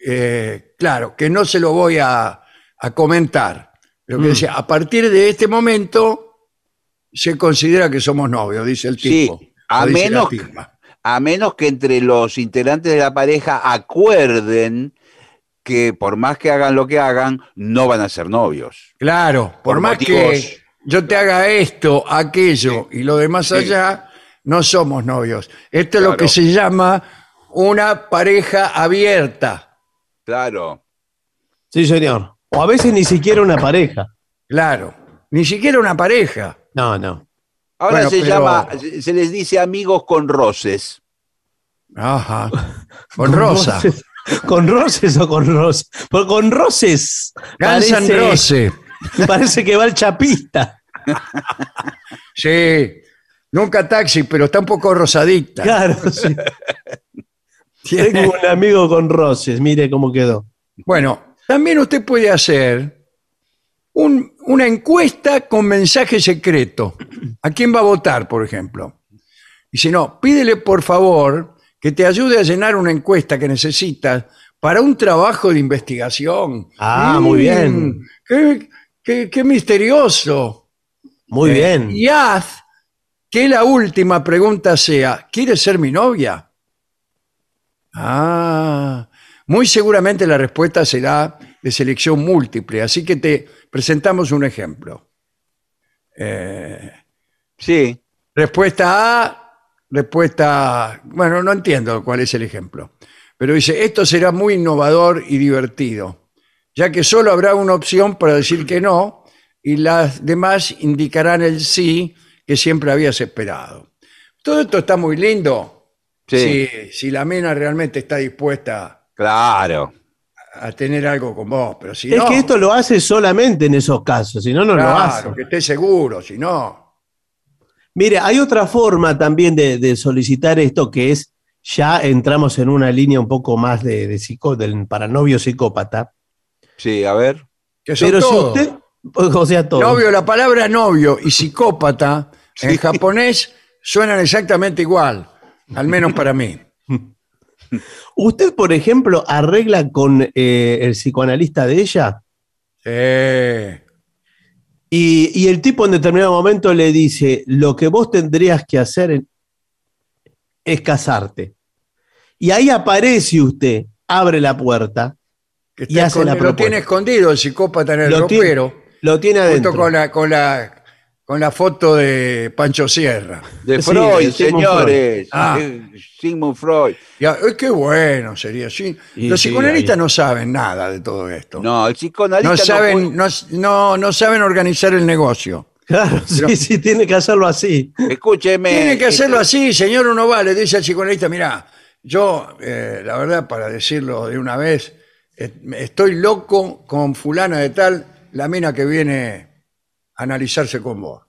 Eh, claro, que no se lo voy a, a comentar. Lo que Mm. decía, a partir de este momento se considera que somos novios, dice el Sí, tipo. a o dice la menos- tipa. A menos que entre los integrantes de la pareja acuerden que por más que hagan lo que hagan, no van a ser novios. Claro, por, por más motivos- que yo te haga esto, aquello y lo demás Sí. allá, no somos novios. Esto es lo que se llama una pareja abierta. Claro. Sí, señor. O a veces ni siquiera una pareja. Claro, ni siquiera una pareja. No, no. Ahora Bueno, se pero- llama, se les dice amigos con roces. Ajá. Con Rosa. Roces- ¿Con roces o con rosas? Pues con roces. Parece- Roses. Parece que va el chapista. Sí, nunca taxi, pero está un poco rosadita. Claro, sí. Tengo un amigo con roces, mire cómo quedó. Bueno, también usted puede hacer un- una encuesta con mensaje secreto. ¿A quién va a votar, por ejemplo? Y si no, pídele por favor que te ayude a llenar una encuesta que necesitas para un trabajo de investigación. Ah, muy bien. Qué, qué- qué misterioso. Muy Eh, bien. Y haz que la última pregunta sea, ¿quieres ser mi novia? Ah, muy seguramente la respuesta será de selección múltiple, así que te presentamos un ejemplo. Eh, Sí. respuesta A, respuesta. Bueno, no entiendo cuál es el ejemplo, pero dice, esto será muy innovador y divertido, ya que solo habrá una opción para decir que no y las demás indicarán el sí que siempre habías esperado. Todo esto está muy lindo. Sí. Si, si la mina realmente está dispuesta Claro. A tener algo con vos, pero si Es no, que esto lo hace solamente en esos casos, si no, no lo claro, hace. que esté seguro, si no. Mire, hay otra forma también de, de solicitar esto que es, ya entramos en una línea un poco más de, de psico- del para novio psicópata. Sí, a ver. Que son Pero si usted, o sea, todo. Novio, la palabra novio y psicópata en japonés suenan exactamente igual, al menos para mí. Usted, por ejemplo, arregla con eh, el psicoanalista de ella Sí. y, y el tipo en determinado momento le dice, lo que vos tendrías que hacer es casarte. Y ahí aparece usted, abre la puerta, Y hace la escondi- lo propuesta. tiene escondido el psicópata en el Lo tiene ropero, lo tiene adentro. junto con la, con, la, con la foto de Pancho Sierra. De Sí, Freud, de Sigmund señores. Ah. De Sigmund Freud. Y, ah, eh, qué bueno sería. Sí. Y Los sí, psicoanalistas ahí. no saben nada de todo esto. No, el psicoanalista No no saben, puede- no, no, no saben organizar el negocio. Claro, sí, sí, tiene que hacerlo así. Escúcheme. Tiene que hacerlo este, así, señor uno va, le dice al psicoanalista, mira, yo, eh, la verdad, para decirlo de una vez, eh, estoy loco con fulana de tal, la mina que viene analizarse con vos.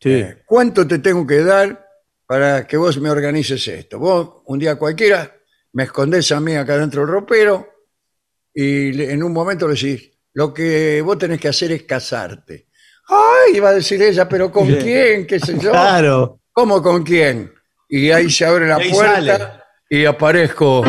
Sí. Eh, ¿Cuánto te tengo que dar para que vos me organices esto? Vos, un día cualquiera, me escondés a mí acá dentro del ropero y le- en un momento le decís, lo que vos tenés que hacer es casarte. Ay, iba a decir ella, pero ¿con Sí. quién? ¿Qué sé yo? Claro. ¿Cómo con quién? Y ahí se abre la Y ahí puerta sale. y aparezco.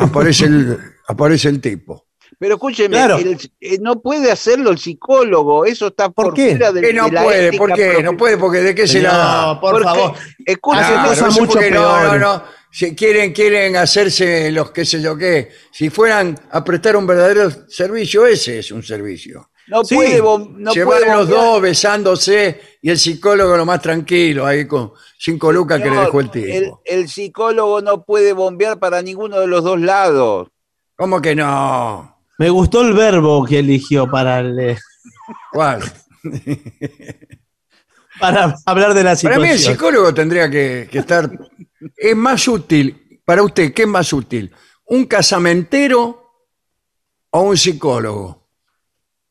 Aparece el, aparece el tipo. Pero escúcheme, Claro. el- eh, no puede hacerlo el psicólogo, eso está ¿Por por, qué? fuera de, ¿Qué no de la puede? ¿Por qué? profe- No puede porque ¿de qué se la? No, por Porque, favor. escúcheme, no sé mucho qué no, no, no. Si quieren, quieren hacerse los qué sé yo qué. Si fueran a prestar un verdadero servicio, ese es un servicio. no Sí. puede, no puede van los bombear. dos besándose y el psicólogo lo más tranquilo, ahí con cinco lucas que le dejó el tipo. el, el psicólogo no puede bombear para ninguno de los dos lados. ¿Cómo que no? Me gustó el verbo que eligió para, el- ¿Cuál? para hablar de la Para situación. mí el psicólogo tendría que, que estar... Es más útil, para usted, ¿qué es más útil? ¿Un casamentero o un psicólogo?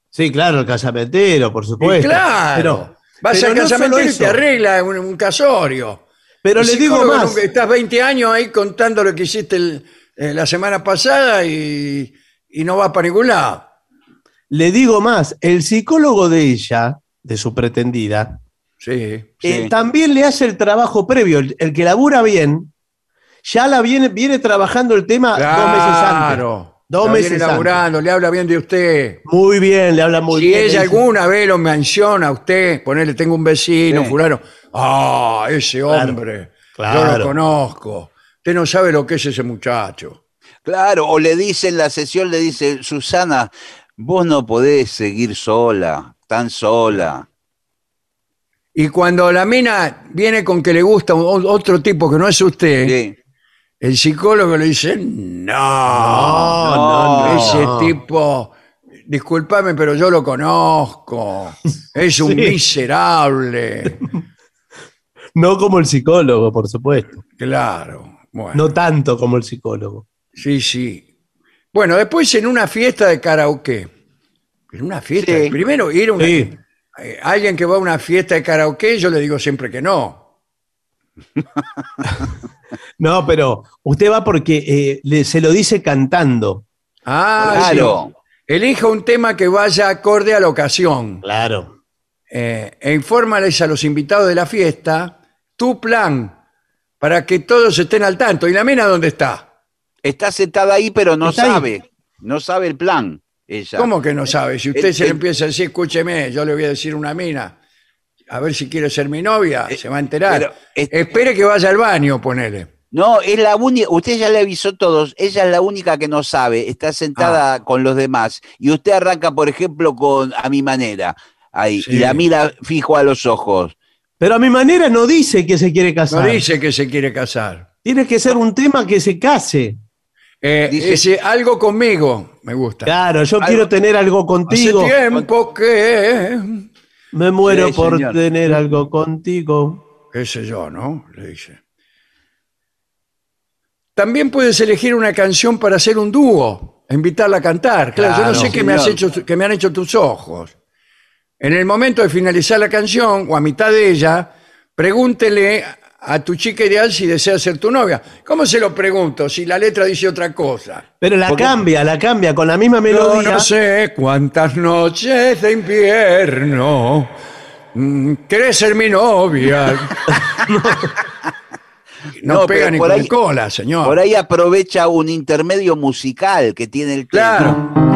Sí, claro, el casamentero, por Y supuesto. claro, Pero, vas al no casamentero y te arregla un, un casorio. pero El le digo más. estás 20 años ahí contando lo que hiciste el- eh, la semana pasada y, y no vas para ningún lado. Le digo más. El psicólogo de ella, de su pretendida, Sí. eh, Sí. también le hace el trabajo previo. El, el que labura bien, ya la viene, viene trabajando el tema dos meses antes. Claro. Dos La meses viene antes. laburando, le habla bien de usted. Muy bien, le habla muy si bien. ella le dice, alguna vez lo menciona a usted, ponerle tengo un vecino, Sí. fulano, ah, ese Claro, hombre, yo claro. lo conozco. Usted no sabe lo que es ese muchacho. Claro, o le dice en la sesión, le dice, Susana, vos no podés seguir sola, tan sola. Y cuando la mina viene con que le gusta un- otro tipo que no es usted, Sí. el psicólogo le dice, no, No, no, no. ese tipo, discúlpame, pero yo lo conozco, es un Sí. miserable. No como el psicólogo, por supuesto. Claro, bueno. No tanto como el psicólogo. Sí, sí. Bueno, después en una fiesta de karaoke, En una fiesta. Sí. Primero, ir a una, Sí. eh, alguien que va a una fiesta de karaoke, yo le digo siempre que no. No, pero usted va porque eh, le- se lo dice cantando. Ah, Claro. sí. Elija un tema que vaya acorde a la ocasión. Claro. Eh, e infórmales a los invitados de la fiesta tu plan para que todos estén al tanto. ¿Y la mina dónde está? Está sentada ahí, pero no Está ahí. sabe. No sabe el plan. Ella. ¿Cómo que no sabe? Si usted El- se le el- empieza a decir, escúcheme, yo le voy a decir una mina, a ver si quiere ser mi novia, se va a enterar. pero, eh, Espere que vaya al baño, ponele. No, es la única, usted ya le avisó a todos, ella es la única que no sabe, está sentada Ah. con los demás. Y usted arranca, por ejemplo, con a mi manera, ahí, Sí. y la mira fijo a los ojos. Pero a mi manera no dice que se quiere No casar. dice que se quiere casar. Tiene que ser un tema que se case. Eh, Dice- ese, algo conmigo, me gusta. Claro, yo quiero tener algo contigo. Hace tiempo que... Me muero Sí, por señor. tener algo contigo. qué sé yo, ¿no? Le dice. También puedes elegir una canción para hacer un dúo, e invitarla a cantar. Claro, yo no Claro, sé qué me, has señor. hecho, qué me han hecho tus ojos. En el momento de finalizar la canción, o a mitad de ella, pregúntele a tu chica ideal si desea ser tu novia. ¿Cómo se lo pregunto si la letra dice otra cosa? Pero la Porque- cambia, la cambia con la misma Yo melodía. no sé cuántas noches de invierno mm, querés ser mi novia. no, No, pega pero ni por con ahí- cola, señor. Por ahí aprovecha un intermedio musical que tiene el tema. Claro.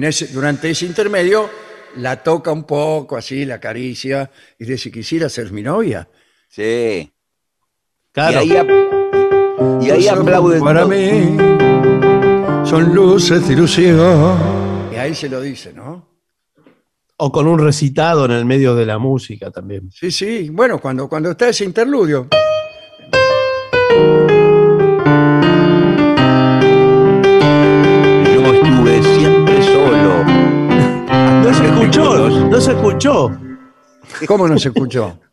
En ese, durante ese intermedio, la toca un poco, así, la acaricia, y dice, quisiera ser mi novia. Sí. Claro. Y ahí, y ahí aplauden. Para mí son luces de ilusión. Y ahí se lo dice, ¿no? O con un recitado en el medio de la música también. Sí, sí. Bueno, cuando, cuando está ese interludio. Escuchó, no se escuchó. ¿Cómo no se escuchó?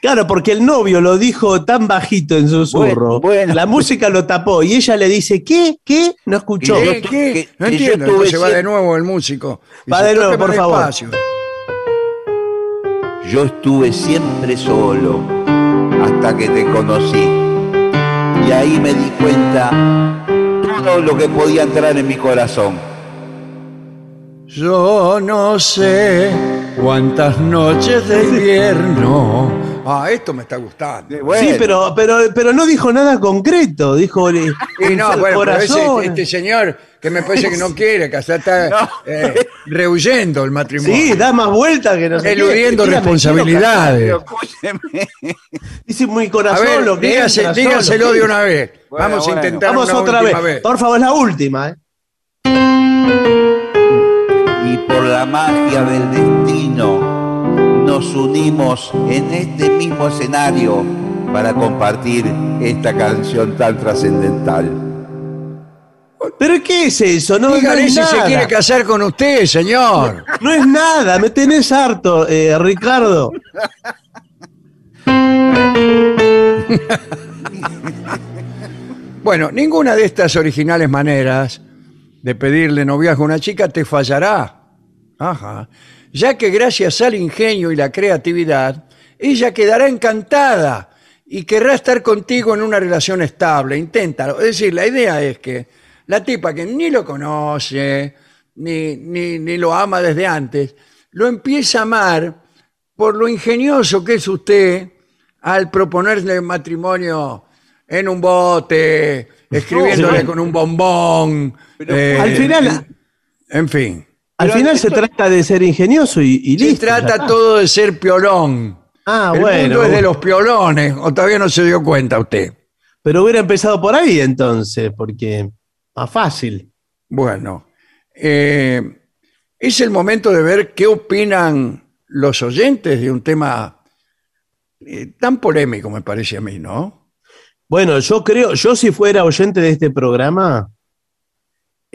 Claro, porque el novio lo dijo tan bajito en susurro. Bueno, bueno. La música lo tapó y ella le dice, ¿qué? ¿Qué? No escuchó. ¿Qué? No que entiendo. Entonces va de nuevo el músico. Va Dice, de nuevo, "Tóqueme por favor". despacio". Yo estuve siempre solo hasta que te conocí. Y ahí me di cuenta todo lo que podía entrar en mi corazón. Yo no sé cuántas noches de invierno. Ah, esto me está gustando. Sí, pero, pero, pero no dijo nada concreto. Dijo el, Y no, bueno, pero ese- corazón. este señor que me parece que no quiere, que hasta está No. eh, rehuyendo el matrimonio. Sí, da más vuelta que no sé qué. eludiendo responsabilidades. Dice muy A corazón ver, lo que dígase- entra dígaselo de una vez. Bueno, Vamos a bueno. intentar Vamos una otra última vez. Por favor, la última. ¿eh? Por la magia del destino nos unimos en este mismo escenario para compartir esta canción tan trascendental. ¿Pero qué es eso? No, es si se nada. quiere casar con usted, señor. No es nada, me tenés harto, eh, Ricardo. Bueno, ninguna de estas originales maneras de pedirle noviazgo a una chica te fallará. Ajá. Ya que gracias al ingenio y la creatividad, ella quedará encantada y querrá estar contigo en una relación estable. Inténtalo. Es decir, la idea es que la tipa que ni lo conoce, ni, ni, ni lo ama desde antes, lo empieza a amar por lo ingenioso que es usted al proponerle matrimonio en un bote, escribiéndole con un bombón. eh, al final, En fin. Al pero final se trata de ser ingenioso y, y Se listo. ya trata todo de ser piolón. Ah, El bueno. mundo es de los piolones, o todavía no se dio cuenta usted. Pero hubiera empezado por ahí entonces, porque más fácil. Bueno, eh, es el momento de ver qué opinan los oyentes de un tema eh, tan polémico, me parece a mí, ¿no? Bueno, yo creo, yo si fuera oyente de este programa,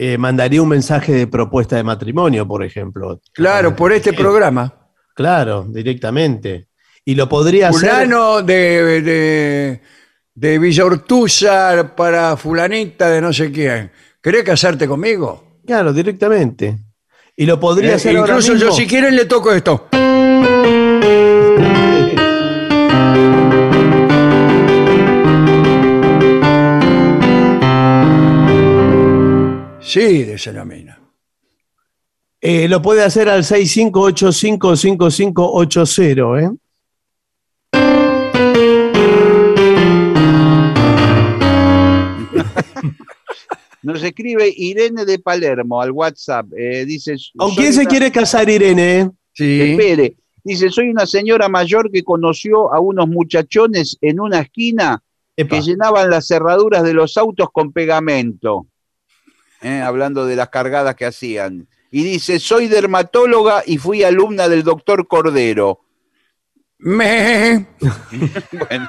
eh, mandaría un mensaje de propuesta de matrimonio, por ejemplo. Claro, por este Sí. programa. Claro, directamente. Y lo podría hacer. Fulano de, de, de Villa Ortúzar para fulanita de no sé quién. ¿Querés casarte conmigo? Claro, directamente. Y lo podría Eh, hacer ahora incluso yo mismo. si quieren le toco esto. Sí, dice la mina. Eh, lo puede hacer al 65855580, ¿eh? Nos escribe Irene de Palermo al WhatsApp. eh, dice. ¿Con quién se una- quiere casar, Irene? Sí. Espere. Dice, soy una señora mayor que conoció a unos muchachones en una esquina Epa. que llenaban las cerraduras de los autos con pegamento. Eh, hablando de las cargadas que hacían. Y dice, soy dermatóloga y fui alumna del doctor Cordero. Me. Bueno,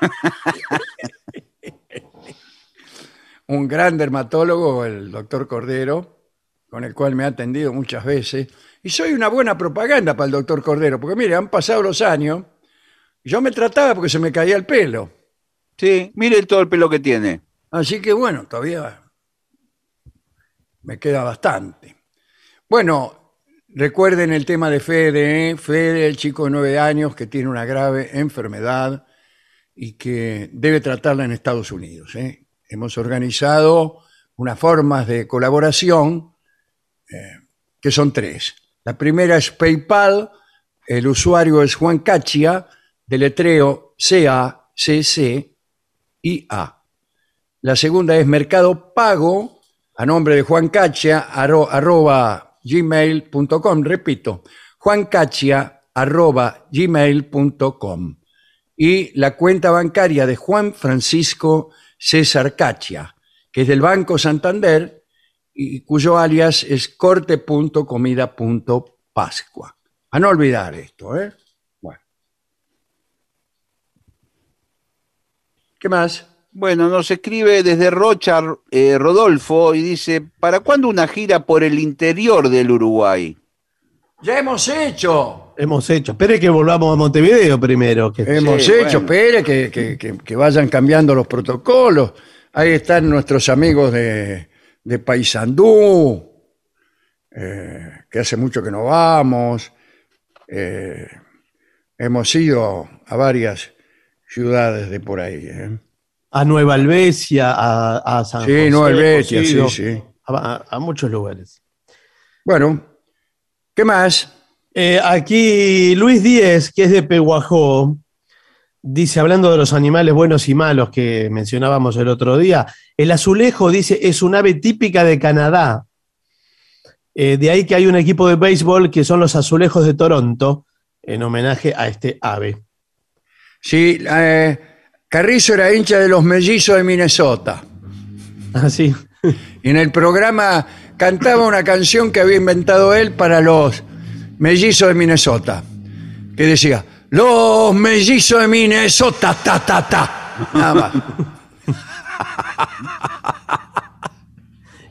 un gran dermatólogo, el doctor Cordero, con el cual me ha atendido muchas veces. Y soy una buena propaganda para el doctor Cordero, porque mire, han pasado los años, y yo me trataba porque se me caía el pelo. sí, mire todo el pelo que tiene. Así que bueno, todavía me queda bastante. Bueno, recuerden el tema de Fede, ¿eh? Fede, el chico de nueve años que tiene una grave enfermedad y que debe tratarla en Estados Unidos. ¿eh? Hemos organizado unas formas de colaboración eh, que son tres. La primera es PayPal, el usuario es Juan Cachia, deletreo C-A-C-C-I-A. La segunda es Mercado Pago, a nombre de Juan Cachia, arro- arroba gmail.com. Repito, juancachia, arroba gmail.com. Y la cuenta bancaria de Juan Francisco César Cachia, que es del Banco Santander y cuyo alias es corte.comida.pascua. A no olvidar esto, ¿eh? Bueno. ¿Qué más? Bueno, nos escribe desde Rocha eh, Rodolfo y dice, ¿para cuándo una gira por el interior del Uruguay? Ya hemos hecho. Hemos hecho. Espere que volvamos a Montevideo primero. Que Hemos Sí, hecho, bueno. espere, que, que- que- que vayan cambiando los protocolos. Ahí están nuestros amigos de, de Paysandú, eh, que hace mucho que no vamos. Eh, hemos ido a varias ciudades de por ahí. ¿eh? A Nueva Albesia, a, a San Sí, José. Nueva hemos sí, a muchos lugares. Bueno, ¿qué más? Eh, aquí Luis Díez, que es de Peguajó, dice, hablando de los animales buenos y malos que mencionábamos el otro día, el azulejo, dice, es un ave típica de Canadá. Eh, de ahí que hay un equipo de béisbol que son los azulejos de Toronto, en homenaje a este ave. Sí, eh, Carrizo era hincha de los mellizos de Minnesota. Así. Y en el programa cantaba una canción que había inventado él para los mellizos de Minnesota, que decía, los mellizos de Minnesota, ta, ta, ta. Nada más.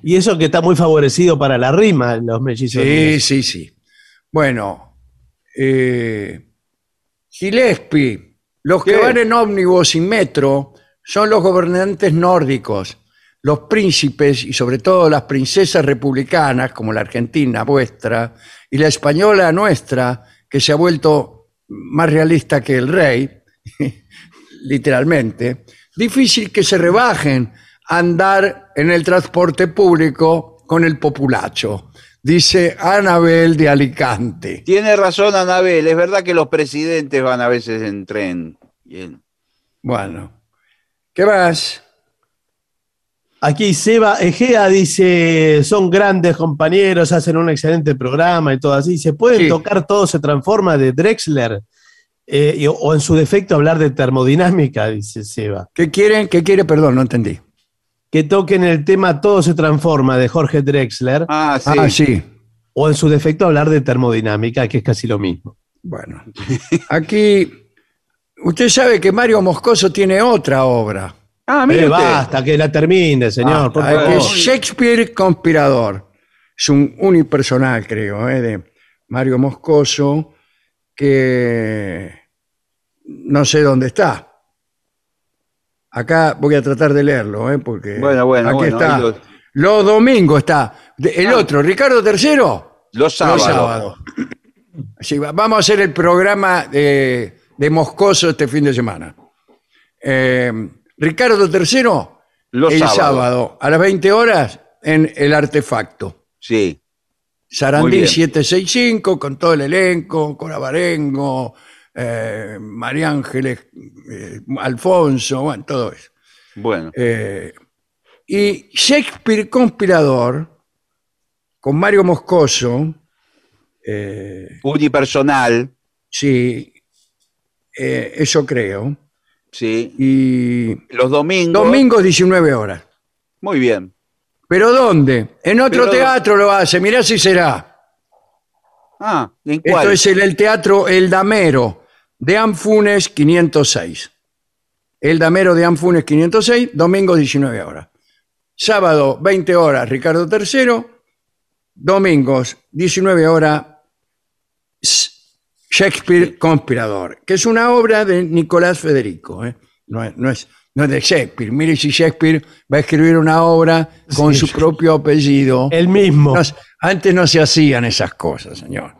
Y eso que está muy favorecido para la rima, los mellizos. Sí, sí, sí. Bueno, eh, Gillespie, los que van en ómnibus y metro son los gobernantes nórdicos, los príncipes y sobre todo las princesas republicanas, como la argentina vuestra, y la española nuestra, que se ha vuelto más realista que el rey, literalmente, difícil que se rebajen a andar en el transporte público con el populacho, dice Anabel de Alicante. Tiene razón Anabel, es verdad que los presidentes van a veces en tren. Bueno, ¿qué más? Aquí Seba Egea dice, son grandes compañeros, hacen un excelente programa y todo así. ¿Se pueden Sí. tocar Todo se transforma de Drexler? Eh, y- o en su defecto hablar de termodinámica, dice Seba. ¿Qué quieren? ¿Qué quiere? Perdón, no entendí. Que toquen el tema Todo se transforma de Jorge Drexler. Ah, sí. Ah, sí. O en su defecto hablar de termodinámica, que es casi lo mismo. Bueno, aquí usted sabe que Mario Moscoso tiene otra obra. Ah, Eh, mire usted. basta, que la termine, señor, por Ah, que favor. es Shakespeare Conspirador. Es un unipersonal, creo, ¿eh? de Mario Moscoso, que no sé dónde está. Acá voy a tratar de leerlo, ¿eh? porque Bueno, bueno, aquí bueno, está. Los domingos está. El Ah. otro, Ricardo III. Los Los sábados. sábados. Sí, va- vamos a hacer el programa de, de Moscoso este fin de semana. Eh, Ricardo III, Los el sábados. sábado a las 20 horas en El Artefacto. Sí. Sarandí bien. 765 con todo el elenco, Cora Barengo, eh, María Ángeles, eh, Alfonso, bueno, todo eso. Bueno. Eh, y Shakespeare Conspirador, con Mario Moscoso, Unipersonal. sí, eso creo, Sí. y Los domingos. domingos 19 horas. Muy bien. ¿Pero dónde? En otro Pero- teatro lo hace, mirá si será. Ah, ¿en cuál? Esto es el, el teatro El Damero de Anfunes 506. El Damero de Anfunes 506, domingo 19 horas. Sábado 20 horas Ricardo III, domingos 19 horas Shakespeare Conspirador, que es una obra de Nicolás Federico. ¿eh? No, es, no, es, no es de Shakespeare. Mire si Shakespeare va a escribir una obra con Sí. su propio apellido. El mismo. Antes no se hacían esas cosas, señor.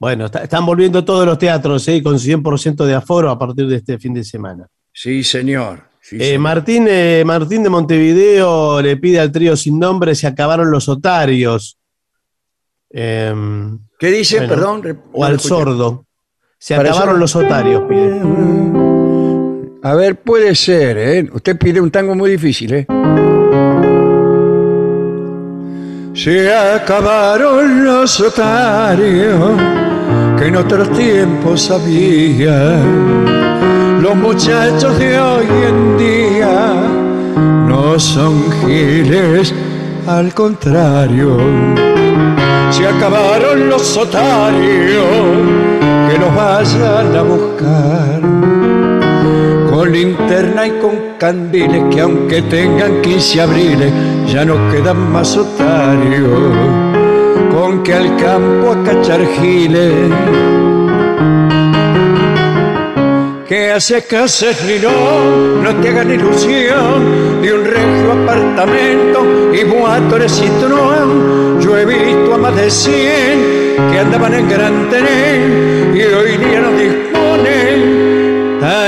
Bueno. Bueno, está- están volviendo todos los teatros ¿eh? con 100% de aforo a partir de este fin de semana. Sí, señor. Sí, Eh, señor. Martín, eh, Martín de Montevideo le pide al trío sin nombre se acabaron los otarios. Em, ¿Qué dice? bueno, Perdón. o al escuché. sordo. Se Para acabaron eso- los otarios, pide. A ver, puede ser, ¿eh? Usted pide un tango muy difícil, ¿eh? Se acabaron los otarios que en otros tiempos había. Los muchachos de hoy en día no son giles, al contrario. Se acabaron los otarios que nos vayan a buscar con linterna y con candiles que aunque tengan 15 abriles ya no quedan más otarios con que al campo a cachar giles que hace haces ni no, no te hagan ilusión de un regio apartamento y boatones y tron. Yo he visto a más de 100 que andaban en gran tren y hoy día no disponen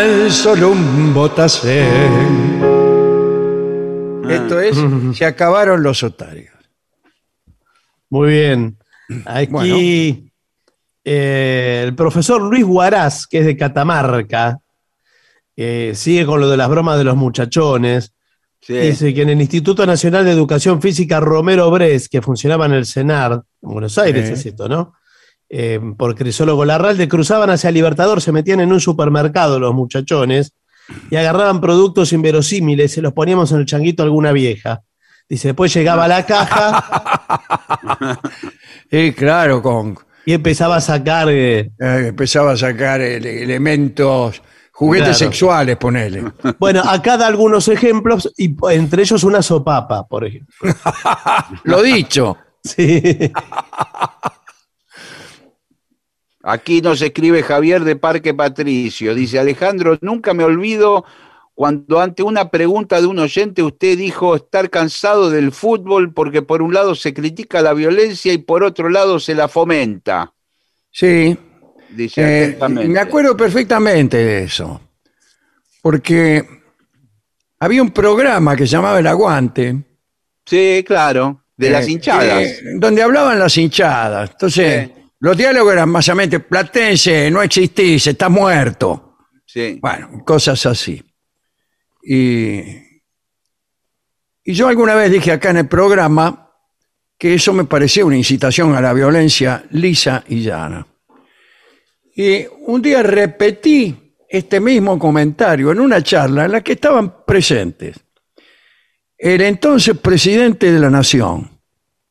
tan solo un botacén. Esto es, se acabaron los otarios. Muy bien. Aquí Bueno. eh, el profesor Luis Guaraz, que es de Catamarca, eh, sigue con lo de las bromas de los muchachones. Sí. Dice que en el Instituto Nacional de Educación Física Romero Bres, que funcionaba en el CENAR, en Buenos Aires Sí. es esto, ¿no? Eh, por Crisólogo Larralde, cruzaban hacia Libertador, se metían en un supermercado los muchachones y agarraban productos inverosímiles, se los poníamos en el changuito a alguna vieja. Dice, después llegaba a la caja Sí, claro, con, y empezaba a sacar eh, eh, empezaba a sacar ele- elementos, juguetes Claro. sexuales, ponele. Bueno, acá da algunos ejemplos y entre ellos una sopapa, por ejemplo. Lo dicho. Sí. Aquí nos escribe Javier de Parque Patricio. Dice, Alejandro, nunca me olvido cuando ante una pregunta de un oyente usted dijo estar cansado del fútbol porque por un lado se critica la violencia y por otro lado se la fomenta. Sí, Dice Eh, me acuerdo perfectamente de eso, porque había un programa que se llamaba El Aguante, Sí, claro, de las eh, hinchadas. eh, donde hablaban las hinchadas. Entonces. Los diálogos eran básicamente, Platense, no existís, estás muerto. Sí. Bueno, cosas así. Y, y yo alguna vez dije acá en el programa que eso me parecía una incitación a la violencia lisa y llana. Y un día repetí este mismo comentario en una charla en la que estaban presentes el entonces presidente de la Nación,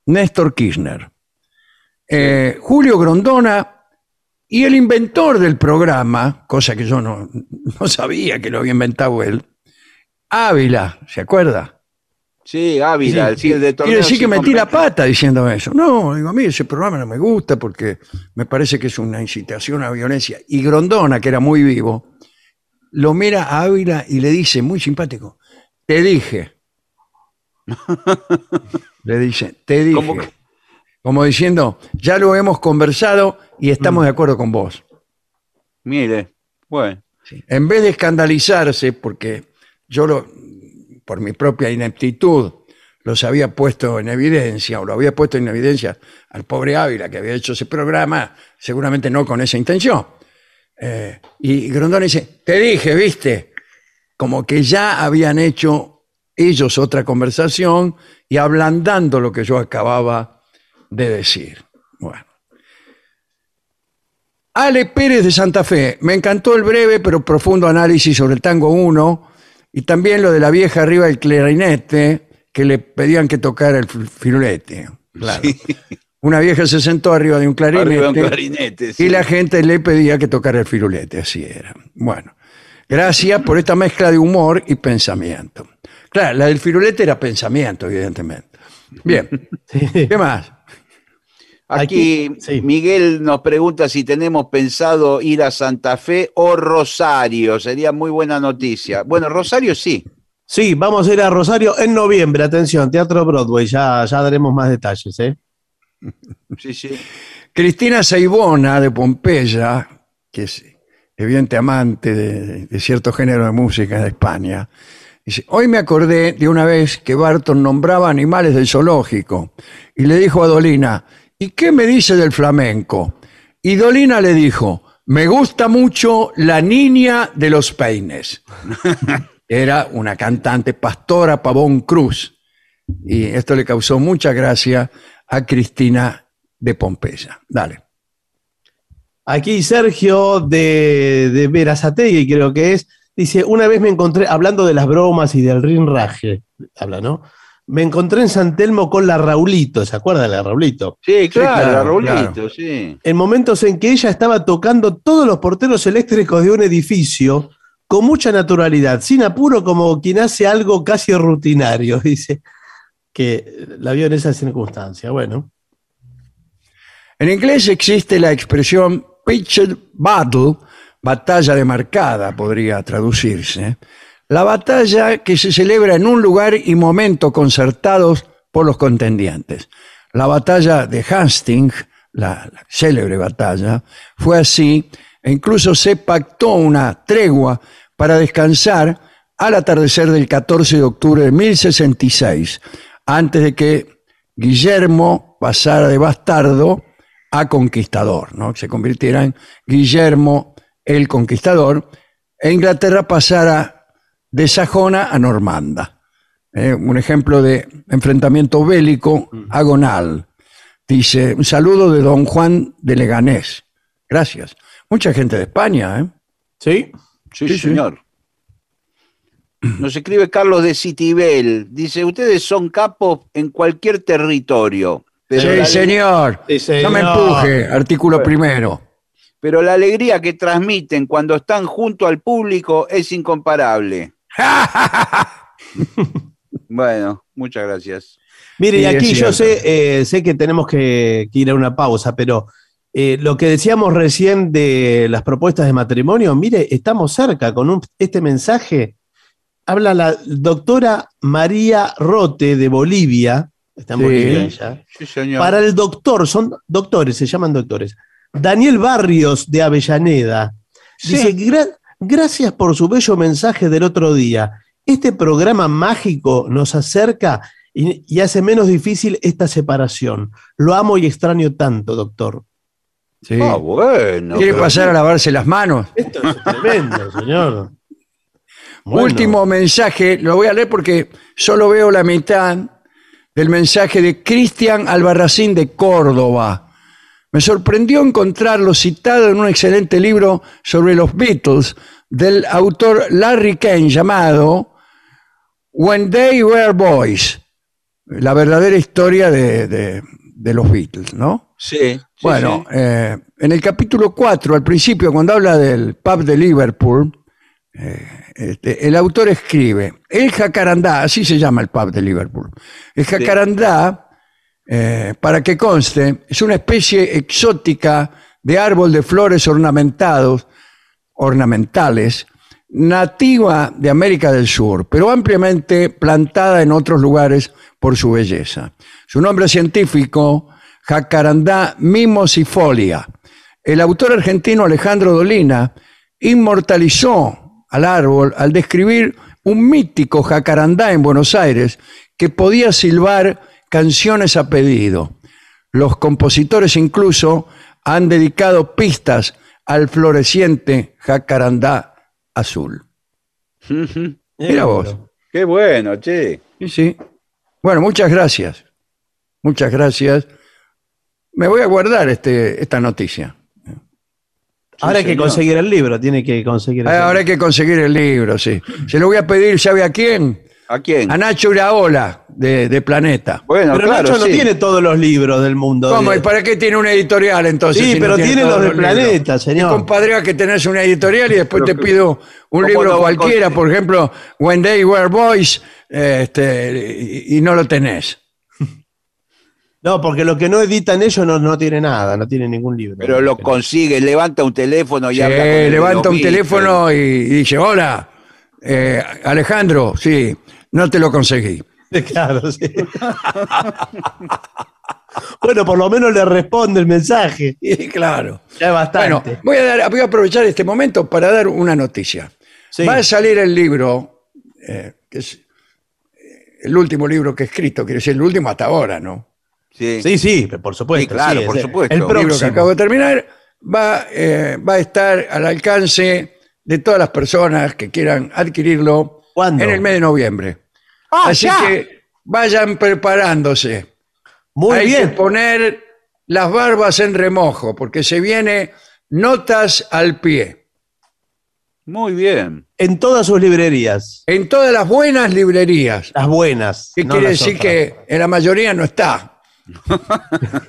Néstor Kirchner, eh, Julio Grondona y el inventor del programa, cosa que yo no, no sabía que lo había inventado él, Ávila, ¿se acuerda? Sí, Ávila, sí, el de Quiere decir que metí la pata diciendo eso. No, digo, a mí ese programa no me gusta porque me parece que es una incitación a violencia. Y Grondona, que era muy vivo, lo mira a Ávila y le dice, muy simpático, te dije. le dice, te dije. ¿Cómo que? Como diciendo, ya lo hemos conversado y Mm. estamos de acuerdo con vos. Mire, bueno. En vez de escandalizarse, porque yo lo, por mi propia ineptitud los había puesto en evidencia, o lo había puesto en evidencia al pobre Ávila que había hecho ese programa, seguramente no con esa intención. Eh, y Grondona dice, te dije, viste, como que ya habían hecho ellos otra conversación y ablandando lo que yo acababa de decir. Bueno. Ale Pérez de Santa Fe, me encantó el breve pero profundo análisis sobre el tango 1 y también lo de la vieja arriba del clarinete que le pedían que tocara el fi- firulete. Claro. Una vieja se sentó arriba de un clarinete, Arriba un clarinete. sí. y la gente le pedía que tocara el firulete, así era. Bueno, gracias por esta mezcla de humor y pensamiento. Claro, la del firulete era pensamiento, evidentemente. Bien, ¿qué más? Aquí, Aquí, sí. Miguel nos pregunta si tenemos pensado ir a Santa Fe o Rosario. Sería muy buena noticia. Bueno, Rosario sí. Sí, vamos a ir a Rosario en noviembre. Atención, Teatro Broadway. Ya, ya daremos más detalles. ¿eh? Sí, sí. Cristina Saibona de Pompeya, que es evidente amante de, de cierto género de música de España, dice, hoy me acordé de una vez que Barton nombraba animales del zoológico y le dijo a Dolina, ¿y qué me dice del flamenco? Y Dolina le dijo, me gusta mucho la niña de los peines. Era una cantante, Pastora Pavón Cruz. Y esto le causó mucha gracia a Cristina de Pompeya. Dale. Aquí Sergio de, de Verazategui, creo que es, dice, una vez me encontré, hablando de las bromas y del rinraje, habla, ¿no? Me encontré en San Telmo con la Raulito, ¿se acuerda de la Raulito? Sí, claro, claro, Raulito, claro. sí. En momentos en que ella estaba tocando todos los porteros eléctricos de un edificio con mucha naturalidad, sin apuro, como quien hace algo casi rutinario, dice, que la vio en esa circunstancia. Bueno, En inglés existe la expresión pitched battle, batalla demarcada, podría traducirse. La batalla que se celebra en un lugar y momento concertados por los contendientes. La batalla de Hastings, la, la célebre batalla, fue así e incluso se pactó una tregua para descansar al atardecer del 14 de octubre de 1066, antes de que Guillermo pasara de bastardo a conquistador, ¿no? se convirtiera en Guillermo el Conquistador, e Inglaterra pasara de sajona a normanda. Eh, un ejemplo de enfrentamiento bélico agonal. Dice, un saludo de don Juan de Leganés. Gracias. Mucha gente de España, ¿eh? ¿sí? Sí, Sí, sí. señor. Nos escribe Carlos de Citibel. Dice, ustedes son capos en cualquier territorio. Pero, sí, señor. Sí, No me empuje, artículo primero. pero la alegría que transmiten cuando están junto al público es incomparable. Bueno, muchas gracias. Mire, Sí, y aquí yo sé, eh, sé que tenemos que, que ir a una pausa, pero eh, lo que decíamos recién de las propuestas de matrimonio, mire, estamos cerca con un- este mensaje. Habla la doctora María Rote de Bolivia, está en Sí. Bolivia ella, Sí, señor. para el doctor, son doctores, se llaman doctores. Daniel Barrios de Avellaneda. Sí. Dice, "Gra- gracias por su bello mensaje del otro día. Este programa mágico nos acerca y, y hace menos difícil esta separación. Lo amo y extraño tanto, doctor. Sí. Ah, bueno. ¿Quiere pero- pasar a lavarse las manos? Esto es tremendo, señor. Bueno, Último mensaje, lo voy a leer porque solo veo la mitad del mensaje de Cristian Albarracín de Córdoba. Me sorprendió encontrarlo citado en un excelente libro sobre los Beatles del autor Larry Kane llamado When They Were Boys, la verdadera historia de, de- de los Beatles, ¿no? Sí. sí, Bueno, sí. eh, en el capítulo 4, al principio, cuando habla del pub de Liverpool, Eh, este, el autor escribe, el jacarandá, así se llama el pub de Liverpool. El jacarandá, eh, para que conste, es una especie exótica de árbol de flores ornamentados, ornamentales, nativa de América del Sur, pero ampliamente plantada en otros lugares por su belleza. Su nombre científico, Jacarandá mimosifolia. El autor argentino Alejandro Dolina inmortalizó al árbol al describir un mítico jacarandá en Buenos Aires que podía silbar canciones a pedido. Los compositores incluso han dedicado pistas al floreciente jacarandá azul. Mira vos. Qué bueno, che. Sí, sí. Bueno, muchas gracias. Muchas gracias. Me voy a guardar este, esta noticia. Ahora hay que señor. conseguir el libro, tiene que conseguir el Ah, Ahora hay que conseguir el libro, sí. Se lo voy a pedir, ¿sabe a quién? ¿A quién? A Nacho Uraola, de, de Planeta. Bueno, Pero claro, Nacho no sí. tiene todos los libros del mundo. ¿Cómo? de- ¿Y para qué tiene una editorial entonces? Sí, si no pero tiene los de libros? Planeta, señor. Y compadre, que tenés una editorial y después te pido un ¿cómo libro cualquiera, por ejemplo, When They Were Boys, este, y, y no lo tenés. No, porque lo que no editan ellos no, no tiene nada, no tiene ningún libro. Pero lo consigue, levanta un teléfono y Sí, habla con el levanta un teléfono y, y dice, hola, eh, Alejandro, sí, no te lo conseguí. Claro, sí. bueno, por lo menos le responde el mensaje. Y claro. Ya es bastante. Bueno, voy a, dar, voy a aprovechar este momento para dar una noticia. Sí. Va a salir el libro, eh, que es eh, el último libro que he escrito, quiere decir el último hasta ahora, ¿no? Sí. Sí, sí, por supuesto. Sí, claro, sí, por es supuesto. El El libro que próximo. acabo de terminar va, eh, va a estar al alcance de todas las personas que quieran adquirirlo ¿Cuándo? en el mes de noviembre. Ah, Así ya. que vayan preparándose. Muy Hay bien. que poner las barbas en remojo, porque se viene notas al pie. Muy bien. En todas sus librerías. En todas las buenas librerías. Las buenas. ¿Qué no quiere las decir otras. que en la mayoría no está?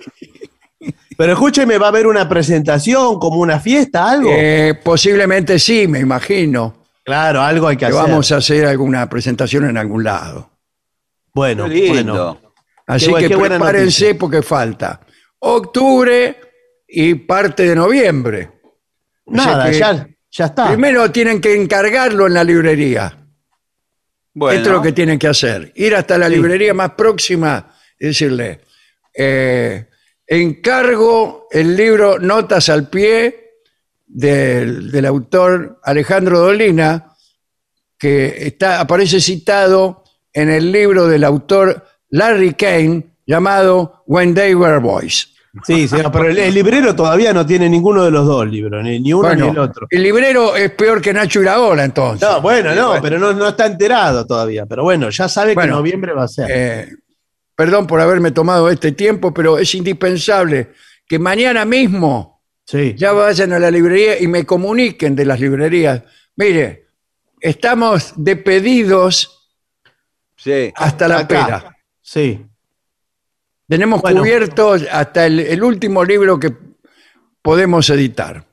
Pero escúcheme, ¿va a haber una presentación, como una fiesta, algo? Eh, posiblemente sí, me imagino. Claro, algo hay que Que hacer. vamos a hacer alguna presentación en algún lado. Bueno, Qué lindo. bueno. Así Qué que buena prepárense noticia. porque falta octubre y parte de noviembre. O sea Nada, que ya, ya está. Primero tienen que encargarlo en la librería. Bueno, Esto es lo que tienen que hacer. Ir hasta la Sí. librería más próxima y decirle, eh, encargo el libro Notas al pie del, del autor Alejandro Dolina, que está, aparece citado en el libro del autor Larry Kane llamado When They Were Boys. Sí, sí, pero el, el librero todavía no tiene ninguno de los dos libros, ni, ni uno ni el otro. el librero es peor que Nacho Iraola entonces. No, bueno, no, pero no, no está enterado todavía. Pero bueno, ya sabe Bueno, que noviembre va a ser. Eh, perdón por haberme tomado este tiempo, pero es indispensable que mañana mismo sí. ya vayan a la librería y me comuniquen de las librerías. Mire, estamos de pedidos Sí. hasta la Acá. pera. Sí. Tenemos Bueno. cubiertos hasta el, el último libro que podemos editar.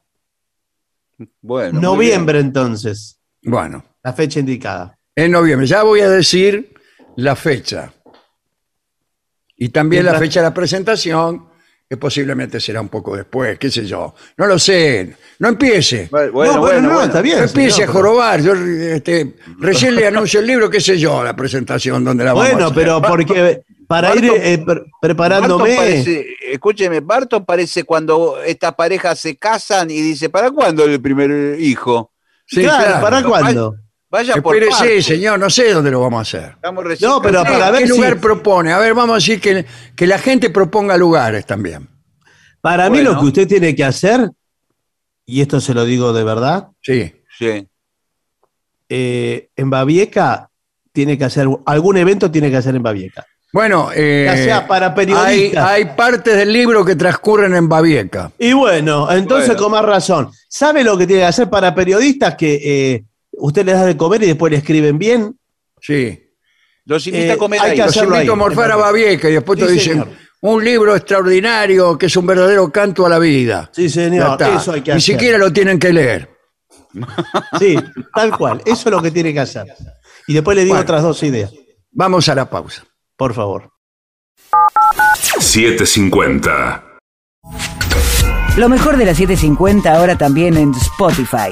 Bueno. Noviembre entonces, Bueno, la fecha indicada. en noviembre. Ya voy a decir la fecha. Y también la fecha de la presentación, que posiblemente será un poco después, qué sé yo. No lo sé. No empiece. Bueno, no, bueno, bueno, no, bueno. está bien. No empiece señor, a jorobar. Yo este, recién le anuncio el libro, qué sé yo, la presentación donde la vamos a Bueno, pero porque para Barto- ir eh, pre- preparándome. Parece, escúcheme, Barton parece cuando estas parejas se casan y dice, ¿para cuándo el primer hijo? Sí, claro, claro. ¿para cuándo? Vaya por partes. señor, no sé dónde lo vamos a hacer. Estamos recién No, pero para ver ¿Qué si- lugar propone? A ver, vamos a decir que, que la gente proponga lugares también. Para mí Bueno. lo que usted tiene que hacer, y esto se lo digo de verdad, Sí. Sí. eh, en Babieca tiene que hacer, algún evento tiene que hacer en Babieca. Bueno, eh, Ya sea para hay, periodistas. hay partes del libro que transcurren en Babieca. Y bueno, entonces Bueno. con más razón. ¿Sabe lo que tiene que hacer para periodistas que eh, usted les da de comer y después le escriben bien? Sí. Los invita Eh, a comer hay ahí. que Los hacerlo invito ahí, a morfar a Babieca y después Sí, te dicen señor. un libro extraordinario que es un verdadero canto a la vida. Sí, señor, eso hay que Ni hacer. siquiera lo tienen que leer. Sí, tal cual. Eso es lo que tiene que hacer. Y después le digo Bueno. otras dos ideas. Vamos a la pausa. Por favor. 750. Lo mejor de la 750 ahora también en Spotify.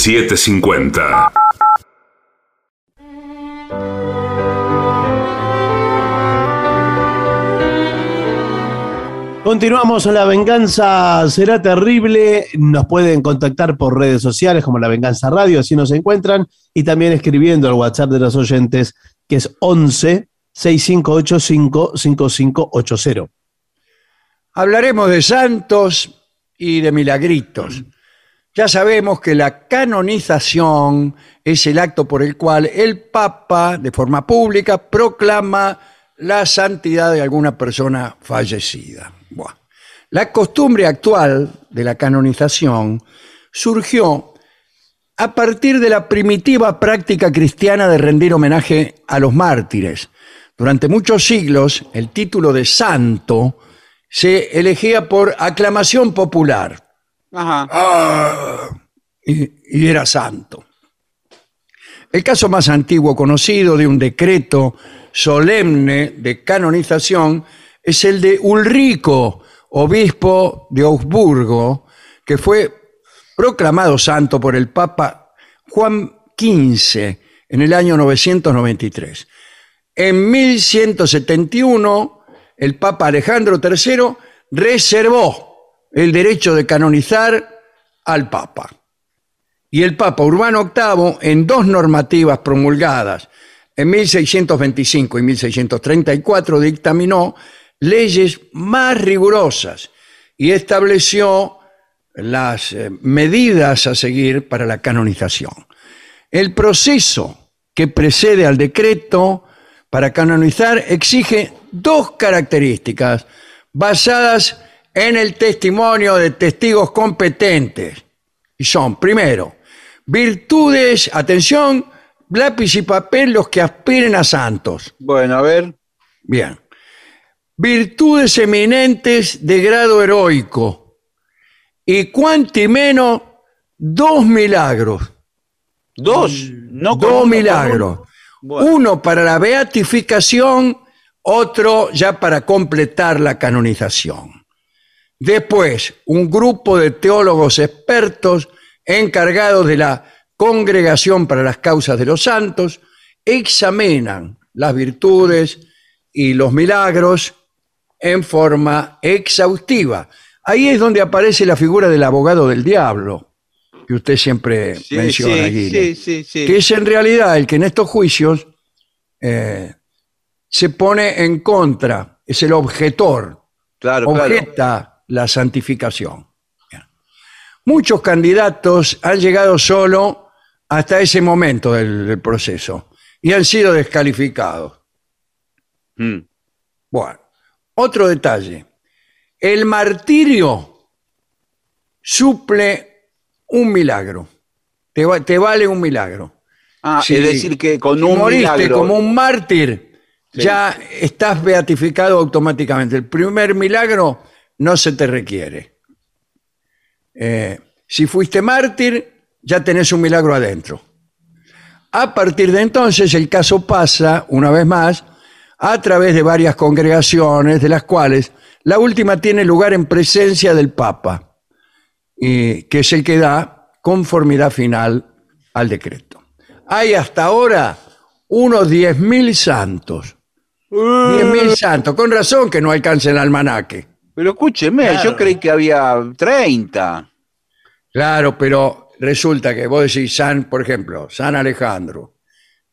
Siete cincuenta. Continuamos, La Venganza será terrible. Nos pueden contactar por redes sociales como La Venganza Radio, así nos encuentran, y también escribiendo al WhatsApp de los oyentes, que es 11 6585 5580. Hablaremos de santos y de milagritos. Ya sabemos que la canonización es el acto por el cual el Papa, de forma pública, proclama la santidad de alguna persona fallecida. La costumbre actual de la canonización surgió a partir de la primitiva práctica cristiana de rendir homenaje a los mártires. Durante muchos siglos, el título de santo se elegía por aclamación popular Ajá. y, y era santo. El caso más antiguo conocido de un decreto solemne de canonización es el de Ulrico, obispo de Augsburgo, que fue proclamado santo por el Papa Juan XV en el año 993. En 1171, el Papa Alejandro III reservó el derecho de canonizar al Papa. Y el Papa Urbano VIII, en dos normativas promulgadas en 1625 y 1634, dictaminó leyes más rigurosas y estableció las eh, medidas a seguir para la canonización. El proceso que precede al decreto para canonizar exige dos características basadas en el testimonio de testigos competentes. Y son, primero, virtudes, atención, lápiz y papel los que aspiren a santos. Bueno, a ver. Bien. Virtudes eminentes de grado heroico. Y cuanti menos, dos milagros. Dos. No con dos milagros. Bueno. Uno para la beatificación, otro ya para completar la canonización. Después, un grupo de teólogos expertos encargados de la Congregación para las Causas de los Santos examinan las virtudes y los milagros en forma exhaustiva. Ahí es donde aparece la figura del abogado del diablo, que usted siempre Sí, menciona, sí, sí, sí, sí. que es en realidad el que en estos juicios eh, se pone en contra, es el objetor, Claro, claro. La santificación. Muchos candidatos han llegado solo hasta ese momento del, del proceso y han sido descalificados. Mm. Bueno, otro detalle. El martirio suple un milagro. Te, va- te vale un milagro. Ah, Si- es decir, que con si un moriste milagro. como un mártir, Sí. ya estás beatificado automáticamente. El primer milagro no se te requiere. Eh, si fuiste mártir, ya tenés un milagro adentro. A partir de entonces, el caso pasa, una vez más, a través de varias congregaciones, de las cuales la última tiene lugar en presencia del Papa, y que es el que da conformidad final al decreto. Hay hasta ahora unos 10.000 santos. 10.000 santos, con razón que no alcanza el almanaque. Pero escúcheme, Claro. yo creí que había 30. Claro, pero resulta que vos decís San, por ejemplo, San Alejandro,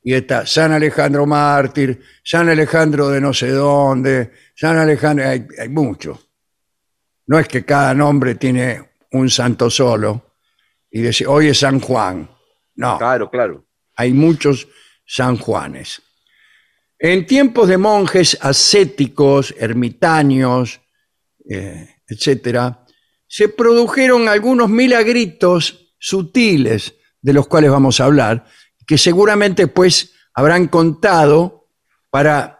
y está San Alejandro Mártir, San Alejandro de no sé dónde, San Alejandro, hay, hay muchos. No es que cada nombre tiene un santo solo y decir, hoy es San Juan. No, Claro, claro. hay muchos San Juanes. En tiempos de monjes ascéticos, ermitaños, eh, etcétera, se produjeron algunos milagritos sutiles de los cuales vamos a hablar, que seguramente pues habrán contado para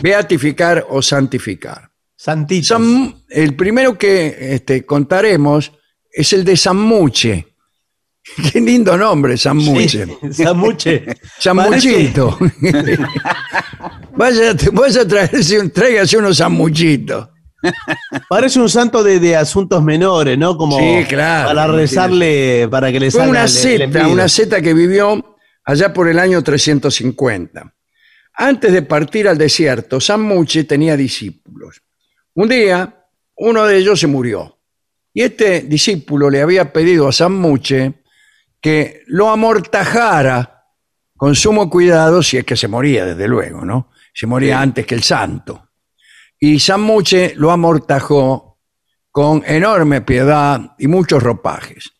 beatificar o santificar. Santitos. San- el primero que este, contaremos es el de San Muche. Qué lindo nombre, San Muche. Sí. Sanmuchito. vaya, vaya a traerse tráigase unos sanmuchitos. Parece un santo de, de asuntos menores, ¿no? Como Sí, claro. para rezarle, para que le Fue salga una seta, una seta que vivió allá por el año 350. Antes de partir al desierto, San Muche tenía discípulos. Un día, uno de ellos se murió. Y este discípulo le había pedido a San Muche que lo amortajara con sumo cuidado si es que se moría, desde luego, ¿no? Se moría antes que el santo. Y San Muche lo amortajó con enorme piedad y muchos ropajes.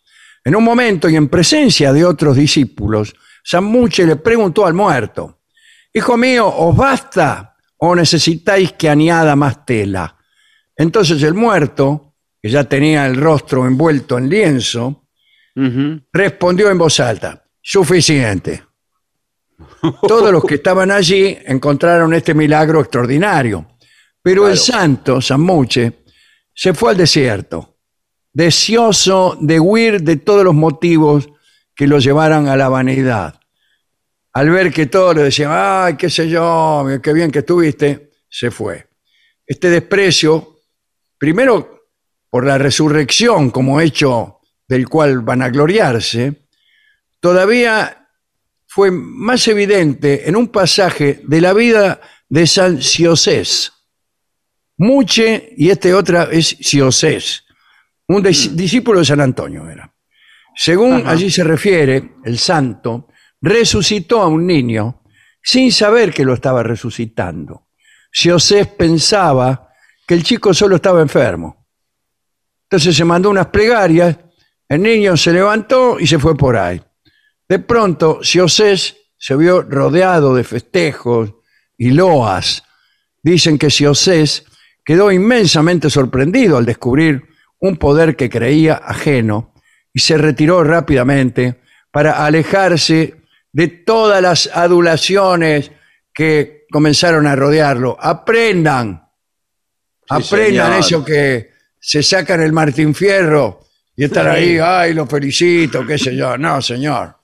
En un momento y en presencia de otros discípulos, San Muche le preguntó al muerto, Hijo mío, ¿os basta o necesitáis que añada más tela? Entonces el muerto, que ya tenía el rostro envuelto en lienzo, respondió en voz alta, suficiente. Todos los que estaban allí encontraron este milagro extraordinario. Pero el santo, San Muche, se fue al desierto, deseoso de huir de todos los motivos que lo llevaran a la vanidad. Al ver que todos le decían, ay, qué sé yo, qué bien que estuviste, se fue. Este desprecio, primero por la resurrección como hecho del cual van a gloriarse, todavía fue más evidente en un pasaje de la vida de San Ciosés. Muche y este otra es Ciosés, un dis- discípulo de San Antonio era. Según allí se refiere, el santo resucitó a un niño sin saber que lo estaba resucitando. Ciosés pensaba que el chico solo estaba enfermo. Entonces se mandó unas plegarias, el niño se levantó y se fue por ahí. De pronto, Ciosés se vio rodeado de festejos y loas. Dicen que Ciosés quedó inmensamente sorprendido al descubrir un poder que creía ajeno y se retiró rápidamente para alejarse de todas las adulaciones que comenzaron a rodearlo. Aprendan, aprendan señor. eso que se sacan el Martín Fierro y están ahí, ay, lo felicito, qué sé yo. No, señor.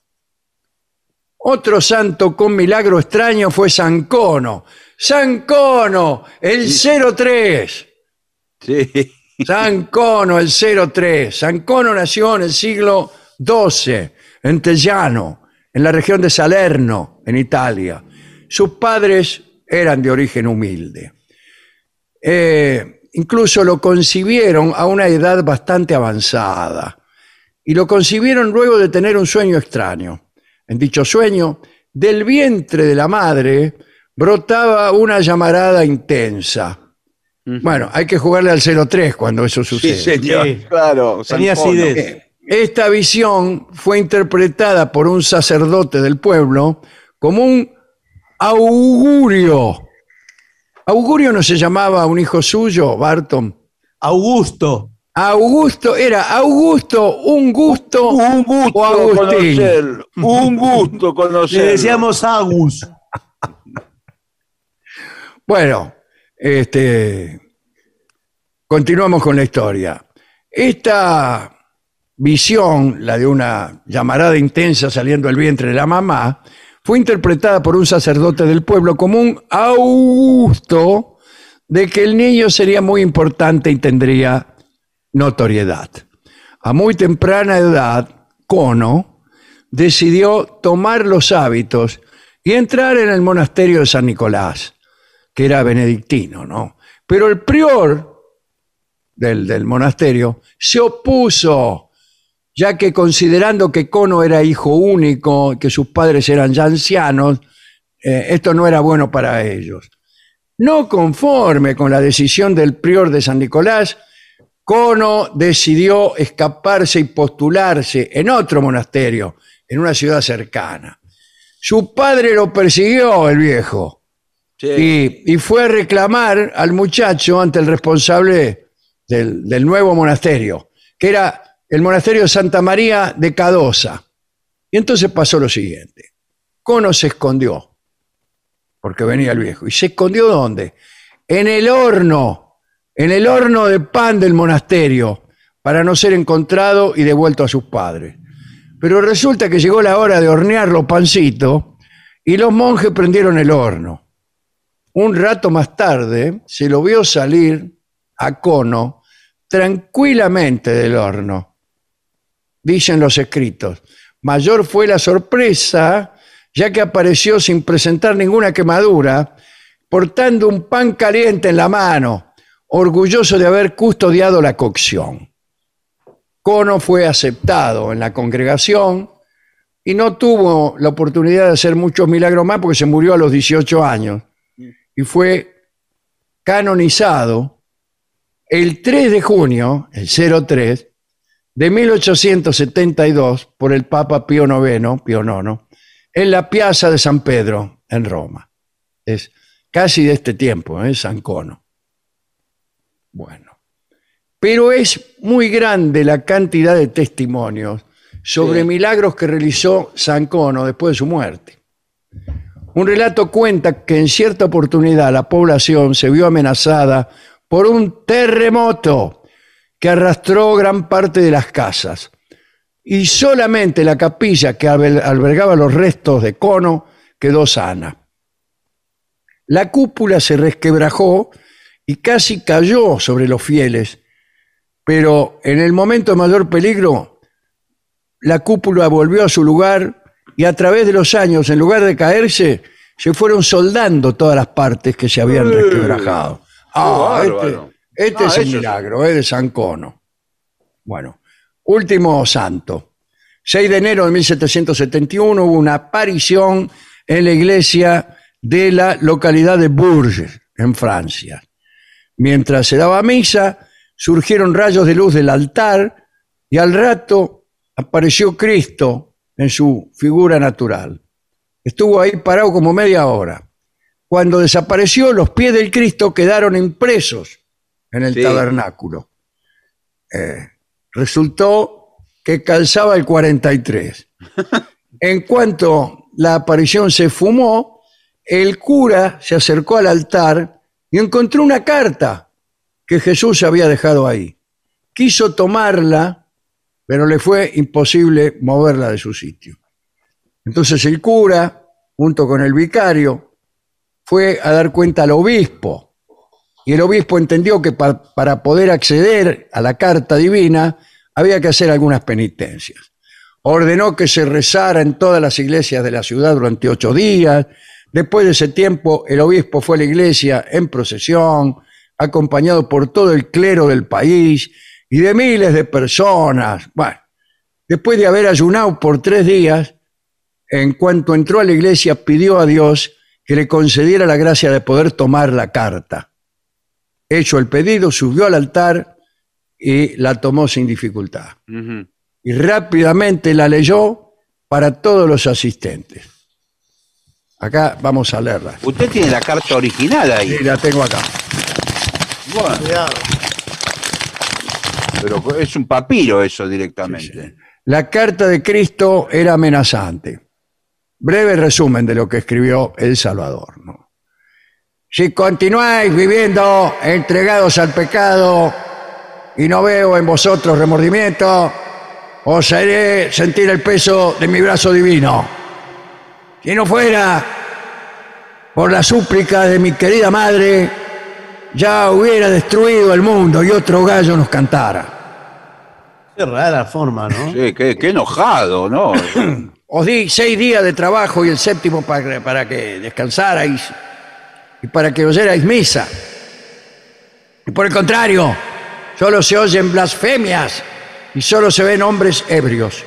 Otro santo con milagro extraño fue San Cono. San Cono, el 03. Sí. San Cono, el 03. San Cono nació en el siglo XII, en Tellano, en la región de Salerno, en Italia. Sus padres eran de origen humilde. Eh, incluso lo concibieron a una edad bastante avanzada. Y lo concibieron luego de tener un sueño extraño. En dicho sueño, del vientre de la madre brotaba una llamarada intensa. Bueno, hay que jugarle al 03 cuando eso Sí, sucede. señor. Sí. Claro. Tenía acidez. Esta visión fue interpretada por un sacerdote del pueblo como un augurio. ¿Augurio no se llamaba un hijo suyo, Barton? Augusto. Augusto era Augusto, un gusto, Un gusto o Agustín. conocerlo. Un gusto Le conocerlo. decíamos Agus. Bueno, este, continuamos con la historia. Esta visión, la de una llamarada intensa saliendo del vientre de la mamá, fue interpretada por un sacerdote del pueblo como un augusto de que el niño sería muy importante y tendría notoriedad. A muy temprana edad, Cono decidió tomar los hábitos y entrar en el monasterio de San Nicolás, que era benedictino, ¿no? Pero el prior del, del monasterio se opuso, ya que considerando que Cono era hijo único, que sus padres eran ya ancianos, eh, esto no era bueno para ellos. No conforme con la decisión del prior de San Nicolás, Cono decidió escaparse y postularse en otro monasterio, en una ciudad cercana. Su padre lo persiguió, el viejo, Y, fue a reclamar al muchacho ante el responsable del, del nuevo monasterio, que era el monasterio de Santa María de Cadosa. Y entonces pasó lo siguiente. Cono se escondió, porque venía el viejo. ¿Y se escondió dónde? En el horno, en el horno de pan del monasterio, para no ser encontrado y devuelto a sus padres. Pero resulta que llegó la hora de hornear los pancitos y los monjes prendieron el horno. Un rato más tarde se lo vio salir a Cono tranquilamente del horno. Dicen los escritos. Mayor fue la sorpresa, ya que apareció sin presentar ninguna quemadura, portando un pan caliente en la mano, orgulloso de haber custodiado la cocción. Cono fue aceptado en la congregación y no tuvo la oportunidad de hacer muchos milagros más porque se murió a los 18 años y fue canonizado el 3 de junio, el 03, de 1872 por el Papa Pío IX, Pío IX, en la Piazza de San Pedro, en Roma. Es casi de este tiempo, ¿eh? San Cono. Bueno. Pero es muy grande la cantidad de testimonios sobre Sí. milagros que realizó San Cono después de su muerte. Un relato cuenta que en cierta oportunidad la población se vio amenazada por un terremoto que arrastró gran parte de las casas. Y solamente la capilla que alber- albergaba los restos de Cono quedó sana. La cúpula se resquebrajó y casi cayó sobre los fieles, pero en el momento de mayor peligro, la cúpula volvió a su lugar y a través de los años, en lugar de caerse, se fueron soldando todas las partes que se habían ¡Eh! resquebrajado. Ah, este, este Ah, es sí. milagro, es de San Cono. Bueno, último santo. 6 de enero de 1771 hubo una aparición en la iglesia de la localidad de Bourges, en Francia. Mientras se daba misa, surgieron rayos de luz del altar y al rato apareció Cristo en su figura natural. Estuvo ahí parado como media hora. Cuando desapareció, los pies del Cristo quedaron impresos en el Sí. tabernáculo. Eh, resultó que calzaba el 43. En cuanto la aparición se fumó, el cura se acercó al altar y encontró una carta que Jesús había dejado ahí. Quiso tomarla, pero le fue imposible moverla de su sitio. Entonces el cura, junto con el vicario, fue a dar cuenta al obispo. Y el obispo entendió que pa- para poder acceder a la carta divina había que hacer algunas penitencias. Ordenó que se rezara en todas las iglesias de la ciudad durante ocho días. Después de ese tiempo, el obispo fue a la iglesia en procesión, acompañado por todo el clero del país y de miles de personas. Bueno, después de haber ayunado por tres días, en cuanto entró a la iglesia, pidió a Dios que le concediera la gracia de poder tomar la carta. Hecho el pedido, subió al altar y la tomó sin dificultad. Y rápidamente la leyó para todos los asistentes. Acá vamos a leerla. Usted tiene la carta original ahí. Sí, la tengo acá. Bueno, Cuidado. Pero es un papiro eso directamente. La carta de Cristo era amenazante. Breve resumen de lo que escribió El Salvador. ¿no? Si continuáis viviendo entregados al pecado y no veo en vosotros remordimiento, os haré sentir el peso de mi brazo divino. Si no fuera por la súplica de mi querida madre, ya hubiera destruido el mundo y otro gallo nos cantara. Qué rara forma, ¿no? Sí, qué, qué enojado, ¿no? Os di seis días de trabajo y el séptimo para, para que descansarais y para que oyerais misa. Y por el contrario, solo se oyen blasfemias y solo se ven hombres ebrios.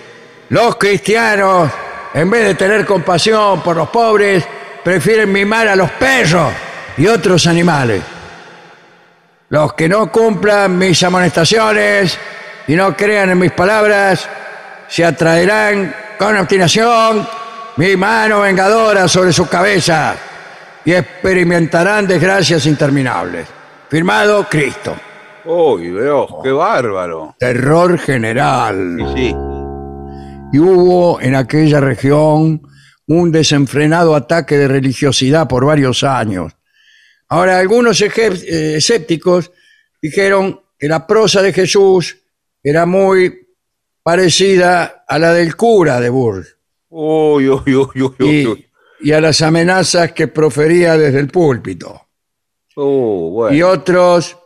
Los cristianos, en vez de tener compasión por los pobres, prefieren mimar a los perros y otros animales. Los que no cumplan mis amonestaciones y no crean en mis palabras, se atraerán con obstinación mi mano vengadora sobre su cabeza y experimentarán desgracias interminables. Firmado Cristo. Uy, Dios, qué bárbaro. Terror general. Sí, sí. y hubo en aquella región un desenfrenado ataque de religiosidad por varios años. Ahora, algunos eh, escépticos dijeron que la prosa de Jesús era muy parecida a la del cura de Bourges Uy, uy, uy, uy, uy, uy. y, y a las amenazas que profería desde el púlpito. Uh, bueno. Y otros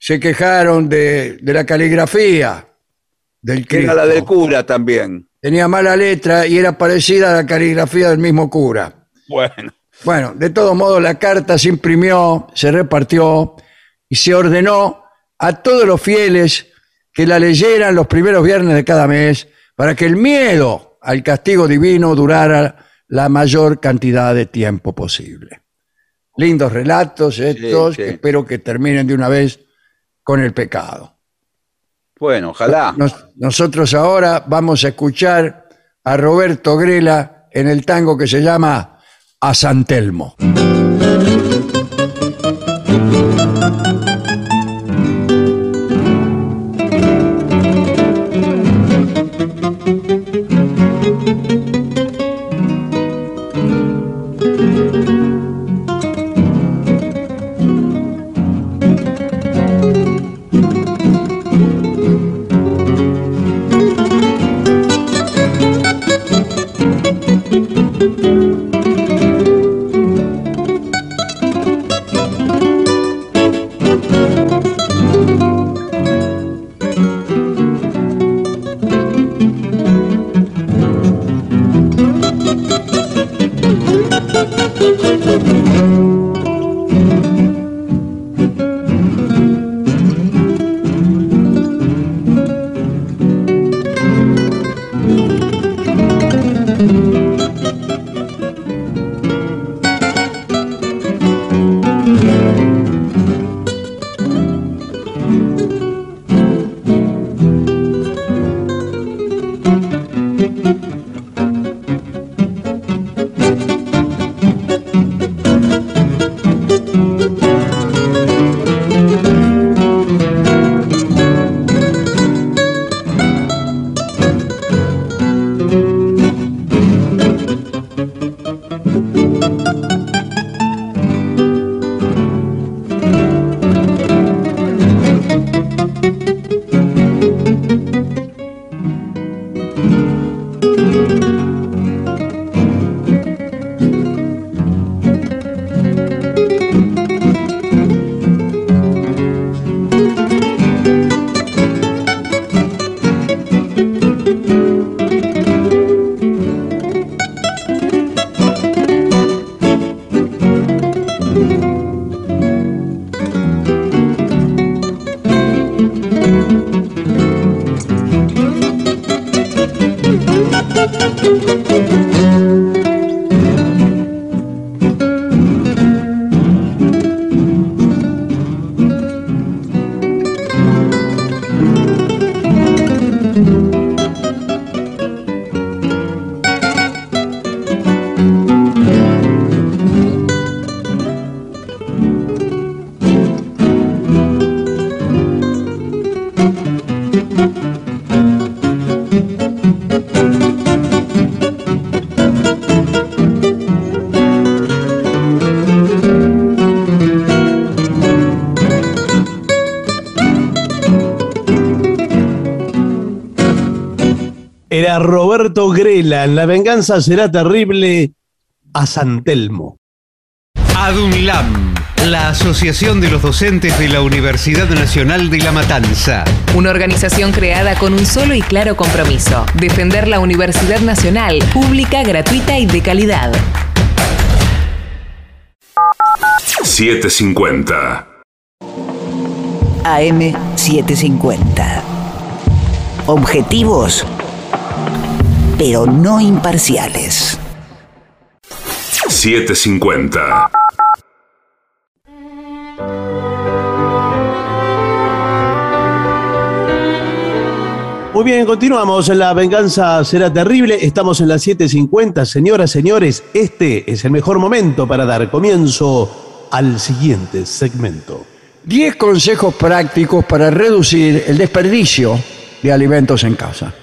se quejaron de, de la caligrafía del Que era la del cura también. Tenía mala letra y era parecida a la caligrafía del mismo cura. Bueno. Bueno, de todos modos la carta se imprimió, se repartió y se ordenó a todos los fieles que la leyeran los primeros viernes de cada mes para que el miedo al castigo divino durara la mayor cantidad de tiempo posible. Lindos relatos estos sí. que espero que terminen de una vez con el pecado. Bueno, ojalá. Nos- nosotros ahora vamos a escuchar a Roberto Grela en el tango que se llama A San Telmo. En La venganza será terrible a San Telmo. ADUNLAM, la Asociación de los Docentes de la Universidad Nacional de La Matanza. Una organización creada con un solo y claro compromiso, defender la Universidad Nacional, pública, gratuita y de calidad. 750. AM750. Objetivos, pero no imparciales. 750. Muy bien, continuamos. La venganza será terrible. Estamos en las 7.50. Señoras, señores, este es el mejor momento para dar comienzo al siguiente segmento. 10 consejos prácticos para reducir el desperdicio de alimentos en casa.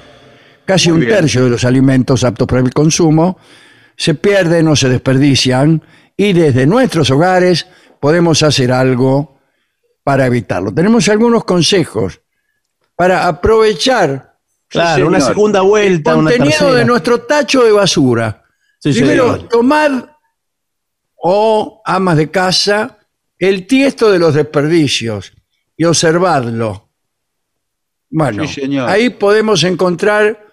Casi un tercio de los alimentos aptos para el consumo se pierden o se desperdician y desde nuestros hogares podemos hacer algo para evitarlo. Tenemos algunos consejos para aprovechar Claro, una señor. segunda el vuelta, una contenido de nuestro tacho de basura. Sí, Primero, señor. tomar o amas de casa el tiesto de los desperdicios y observarlo. Bueno, Sí, señor. ahí podemos encontrar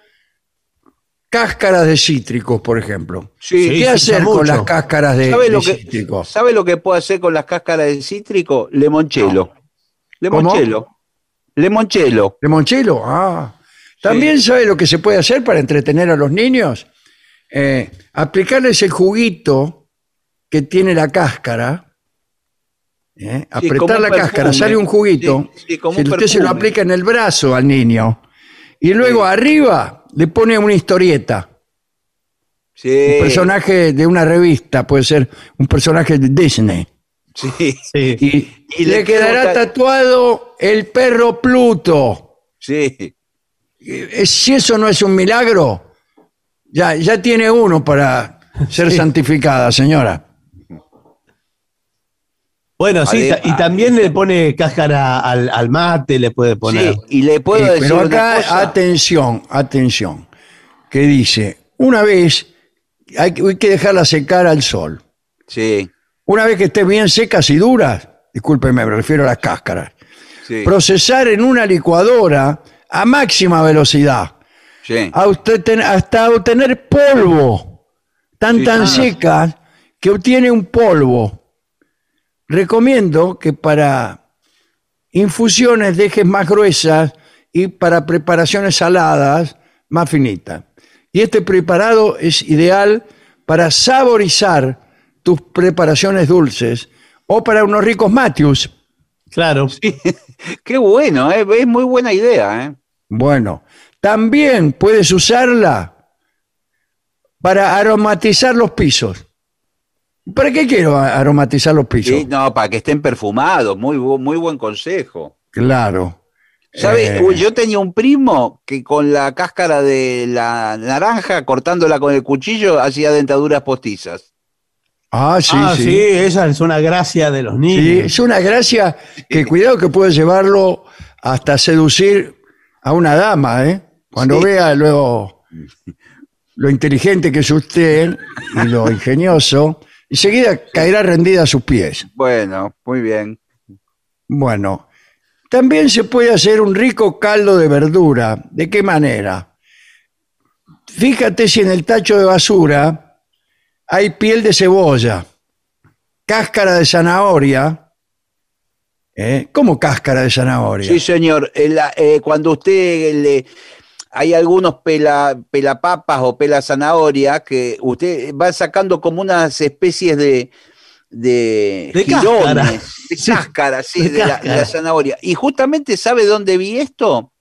cáscaras de cítricos, por ejemplo. Sí, ¿Qué hacer con mucho. las cáscaras de, ¿Sabe de lo, que, cítricos? ¿Sabe lo que puedo hacer con las cáscaras de cítrico? Lemonchelo. Lemonchelo. Lemonchelo. ¿Limonchelo? Ah. También sabe lo que se puede hacer para entretener a los niños. Eh, aplicarles el juguito que tiene la cáscara. ¿eh? Apretar la cáscara, sale un juguito. Sí, sí, si un usted se lo aplica en el brazo al niño. Y luego arriba le pone una historieta. Sí. Un personaje de una revista, puede ser un personaje de Disney. Sí. Sí. Y, Y le le quedará queda- tatuado el perro Pluto. Sí. Eh, Si eso no es un milagro, ya, ya tiene uno para ser santificada, señora. Bueno, sí, Además- y también le pone cáscara al, al mate, le puede poner. Sí, y le puedo Eh, decir pero una acá, cosa. atención, atención, que dice, una vez hay, que- hay que dejarla secar al sol. Sí, Una vez que esté bien secas y duras, discúlpeme, me refiero a las cáscaras, sí, procesar en una licuadora a máxima velocidad. sí. a usted ten- hasta obtener polvo, tan Sí, tan ah. secas que obtiene un polvo. Recomiendo que para infusiones dejes más gruesas y para preparaciones saladas más finitas. Y este preparado es ideal para saborizar tus preparaciones dulces o para unos ricos matius. Claro. Qué bueno, ¿eh? es muy buena idea. ¿eh? Bueno, también puedes usarla para aromatizar los pisos. ¿Para qué quiero aromatizar los pisos? Sí, no, para que estén perfumados, muy, muy buen consejo. Claro. ¿Sabe? Eh. Yo tenía un primo que con la cáscara de la naranja, cortándola con el cuchillo, hacía dentaduras postizas. Ah, sí, ah, sí. sí. esa es una gracia de los Sí, niños. es una gracia que cuidado que puede llevarlo hasta seducir a una dama, ¿eh? Cuando Sí. vea luego lo inteligente que es usted y lo ingenioso, enseguida caerá rendida a sus pies. Bueno, muy bien. Bueno, también se puede hacer un rico caldo de verdura. ¿De qué manera? Fíjate si en el tacho de basura hay piel de cebolla, cáscara de zanahoria. ¿Eh? ¿Cómo cáscara de zanahoria? Sí, señor. Eh, cuando usted le. Hay algunos pela, pelapapas o pela zanahoria que usted va sacando como unas especies de. De, De cáscara. de Sí, cáscara, sí, de de, la, de cáscara. la zanahoria. Y justamente, ¿sabe dónde vi esto?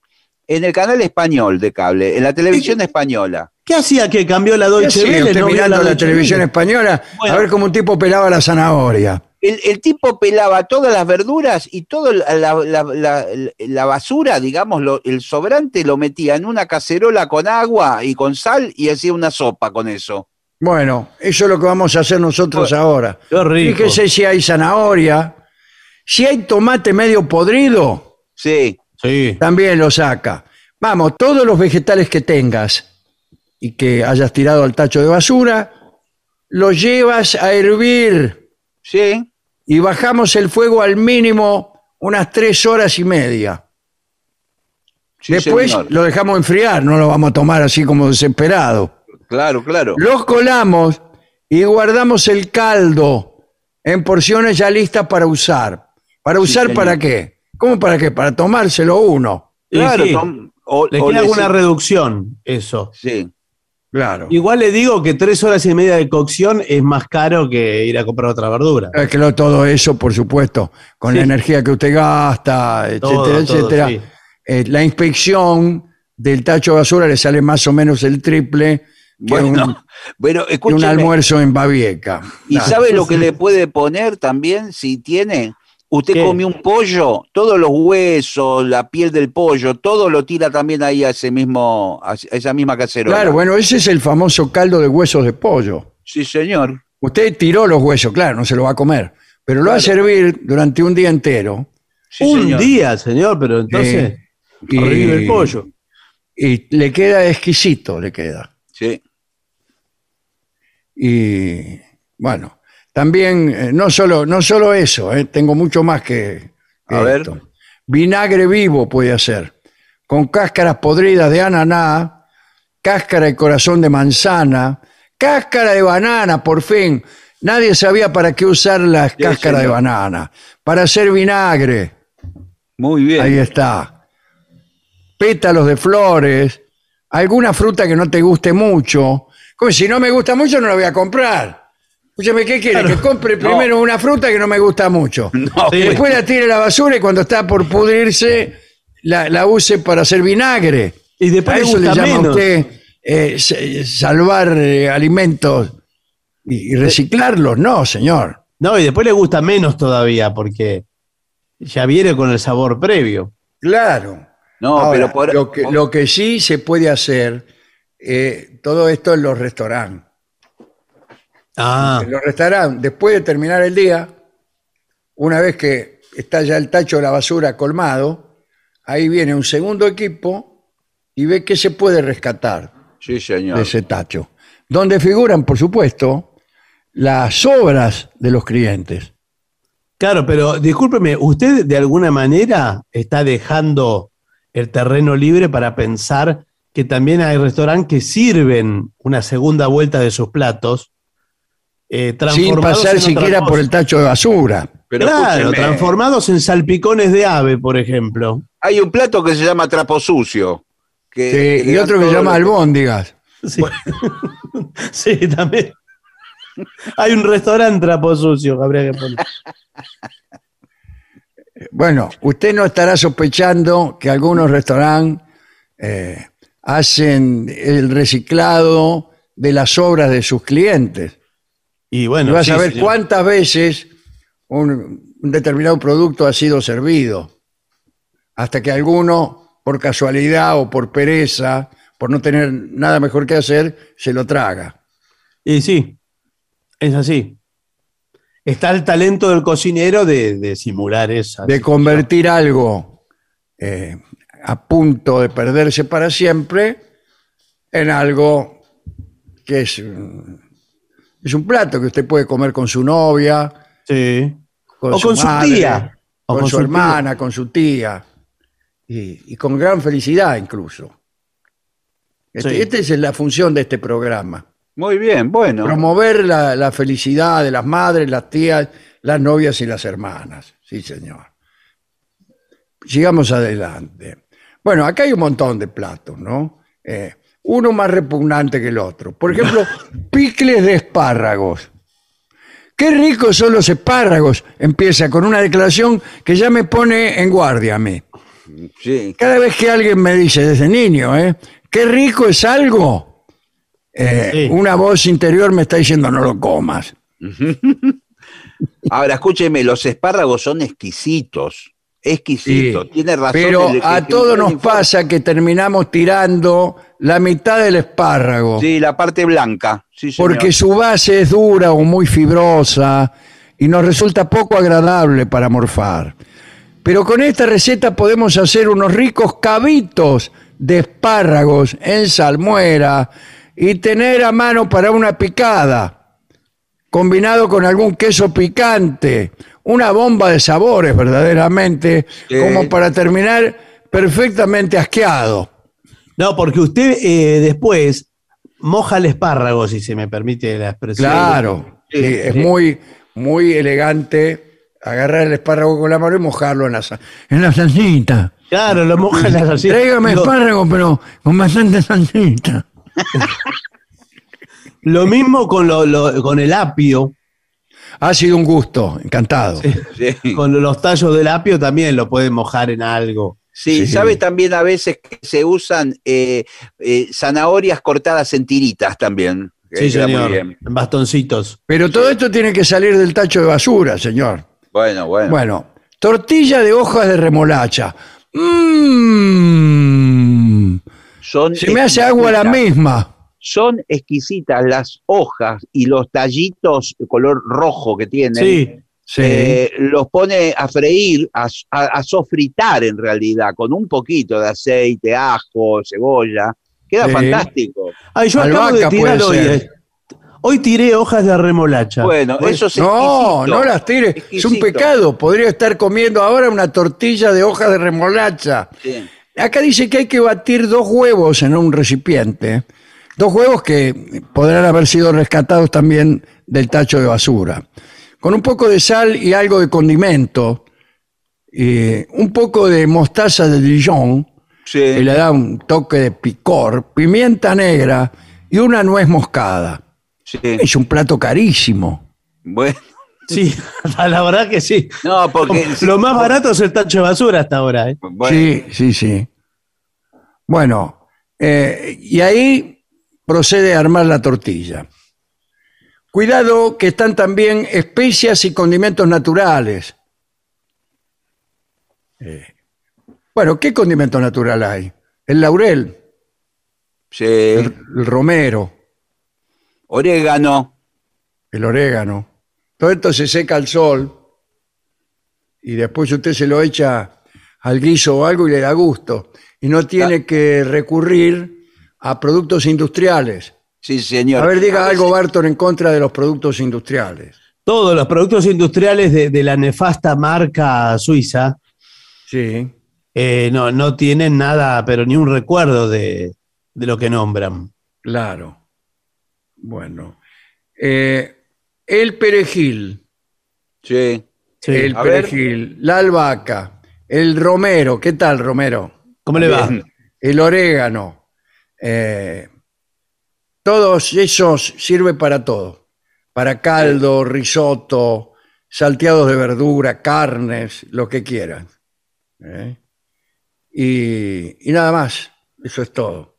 En el canal español de cable, en la televisión española. ¿Qué hacía que cambió la ¿Qué Deutsche Welle? usted No mirando la, televisión española Bueno. a ver cómo un tipo pelaba la zanahoria? El, el tipo pelaba todas las verduras y toda la, la- la- la basura, digamos, lo- el sobrante lo metía en una cacerola con agua y con sal y hacía una sopa con eso. Bueno, eso es lo que vamos a hacer nosotros ahora. Qué rico. Fíjese si hay zanahoria. Si hay tomate medio podrido, Sí, Sí. también lo saca. Vamos, todos los vegetales que tengas y que hayas tirado al tacho de basura, los llevas a hervir sí, y bajamos el fuego al mínimo unas tres horas y media. sí, Después señor. lo dejamos enfriar, no lo vamos a tomar así como desesperado. Claro, claro. Los colamos y guardamos el caldo en porciones ya listas para usar. ¿Para Sí, usar señor. para qué? ¿Cómo para qué? Para tomárselo uno. Claro, sí, tom- o- le o queda le- alguna reducción, eso. sí. Claro. Igual le digo que tres horas y media de cocción es más caro que ir a comprar otra verdura. Eh, que lo- todo eso, por supuesto, con la energía que usted gasta, etcétera, Todo, todo, etcétera. sí. Eh, la inspección del tacho de basura le sale más o menos el triple que un, Bueno, que un almuerzo en Babieca. ¿Y Claro. sabe lo que le puede poner también si tiene? Usted ¿Qué? come un pollo, todos los huesos, la piel del pollo, todo lo tira también ahí a ese mismo, a esa misma cacerola. Claro, bueno, ese es el famoso caldo de huesos de pollo. Sí, señor. Usted tiró los huesos, claro, no se lo va a comer, pero lo va a servir durante un día entero. Sí, Un señor. día, señor, pero entonces y- revive el pollo. Y le queda exquisito, le queda. Sí. Y bueno, también, eh, no, solo, no solo eso, eh, tengo mucho más que, que A ver. esto. Vinagre vivo puede hacer, con cáscaras podridas de ananá, cáscara y corazón de manzana, cáscara de banana, por fin. Nadie sabía para qué usar las cáscaras de señor. banana. Para hacer vinagre. Muy bien. Ahí está. Pétalos de flores, alguna fruta que no te guste mucho. Como si no me gusta mucho, no la voy a comprar. Escúchame, ¿qué quiere? Que compre primero una fruta que no me gusta mucho. No, Y después la tire a la basura y cuando está por pudrirse, la, la use para hacer vinagre. Y después ¿A le eso le gusta llama a menos. usted eh, salvar eh, alimentos y, y reciclarlos? No, señor. No, y después le gusta menos todavía porque ya viene con el sabor previo. Claro. No, Ahora, pero por, lo, que, lo que sí se puede hacer, eh, todo esto en los restaurantes. Ah, En los restaurantes, después de terminar el día, una vez que está ya el tacho de la basura colmado, ahí viene un segundo equipo y ve qué se puede rescatar Sí, señor. de ese tacho. Donde figuran, por supuesto, las obras de los clientes. claro, pero discúlpeme, ¿usted de alguna manera está dejando el terreno libre para pensar que también hay restaurantes que sirven una segunda vuelta de sus platos? Eh, Sin pasar en siquiera por el tacho de basura. Pero claro, escúcheme, transformados en salpicones de ave, por ejemplo. hay un plato que se llama trapo sucio. Que, Sí, que y otro que se llama albóndigas. Sí, Sí, también. Hay un restaurante trapo sucio, que habría que poner. Bueno, usted no estará sospechando que algunos restaurantes eh, hacen el reciclado de las obras de sus clientes. Y Y bueno, vas sí, a ver señor. cuántas veces un, un determinado producto ha sido servido. Hasta que alguno, por casualidad o por pereza, por no tener nada mejor que hacer, se lo traga. Y sí, es así. Está el talento del cocinero de, de simular esa. de convertir algo eh, a punto de perderse para siempre en algo que es, es un plato que usted puede comer con su novia, Sí. con O su con su tía. O con, con su, su hermana, con su tía, y, y con gran felicidad incluso. Este- Sí. Esta es la función de este programa. Muy bien, bueno. Promover la, la felicidad de las madres, las tías, las novias y las hermanas. Sí, señor. Sigamos adelante. Bueno, acá hay un montón de platos, ¿no? Eh, uno más repugnante que el otro. Por ejemplo, picles de espárragos. Qué ricos son los espárragos. Empieza con una declaración que ya me pone en guardia a mí. Sí. Cada vez que alguien me dice desde niño, ¿eh? Qué rico es algo. eh, Sí. Una voz interior me está diciendo no lo comas. Ahora, escúcheme, los espárragos son exquisitos. Exquisitos. Sí, Tiene razón. Pero el- el- a todos nos informe. pasa que terminamos tirando la mitad del espárrago. Sí, la parte blanca. Sí, señor. porque su base es dura o muy fibrosa y nos resulta poco agradable para morfar. Pero con esta receta podemos hacer unos ricos cabitos de espárragos en salmuera y tener a mano para una picada, combinado con algún queso picante, una bomba de sabores verdaderamente, Sí. como para terminar perfectamente asqueado. No, porque usted eh, después moja el espárrago, si se me permite la expresión. Claro, sí, es muy, muy elegante agarrar el espárrago con la mano y mojarlo en la, en la salsita. Claro, lo moja en la salsita. Tráigame Lo- espárrago, pero con bastante salsita. Lo mismo con, lo- lo- con el apio. Ha sido un gusto, encantado. Sí. Con los tallos del apio también lo pueden mojar en algo. Sí, Sí. ¿sabe también a veces que se usan eh, eh, zanahorias cortadas en tiritas también? Sí, señor. bien. En bastoncitos. Pero todo esto tiene que salir del tacho de basura, señor. Bueno, bueno. Bueno, tortilla de hojas de remolacha. Mmm. Son Se me hace agua la misma. Son exquisitas las hojas y los tallitos de color rojo que tienen. Sí. Sí. Eh, los pone a freír, a, a- a sofritar en realidad, con un poquito de aceite, ajo, cebolla. Queda Sí. fantástico. Ay, yo acabo de tirar hoy. eh. Hoy tiré hojas de remolacha. Bueno, eso es no, exquisito. no las tire. Es un pecado. Podría estar comiendo ahora una tortilla de hojas de remolacha. Sí. Acá dice que hay que batir dos huevos en un recipiente. Dos huevos que podrán haber sido rescatados también del tacho de basura. Con un poco de sal y algo de condimento. y un poco de mostaza de Dijon, Sí. que le da un toque de picor, pimienta negra y una nuez moscada. sí. Es un plato carísimo. Bueno, Sí, la verdad que sí. no, porque. Lo más barato es el tacho de basura hasta ahora. ¿eh? Bueno, Sí, sí, sí. Bueno, eh, y ahí procede a armar la tortilla. Cuidado que están también especias y condimentos naturales. Eh, bueno, ¿qué condimento natural hay? El laurel, sí. el, el romero, Orégano. el orégano. Todo esto se seca al sol y después usted se lo echa al guiso o algo y le da gusto. Y no tiene que recurrir a productos industriales. Sí, señor. A ver, diga A algo, veces- Barton, en contra de los productos industriales. Todos los productos industriales de, de la nefasta marca suiza Sí. eh, no, no tienen nada, pero ni un recuerdo de, de lo que nombran. Claro. Bueno. Eh, el perejil. Sí. Sí. el a ver. perejil. La albahaca. El romero. ¿Qué tal, romero? ¿Cómo le va? El orégano, eh, todos esos sirve para todo, para caldo, risotto, salteados de verdura, carnes, lo que quieran. ¿eh? Y, y nada más, eso es todo.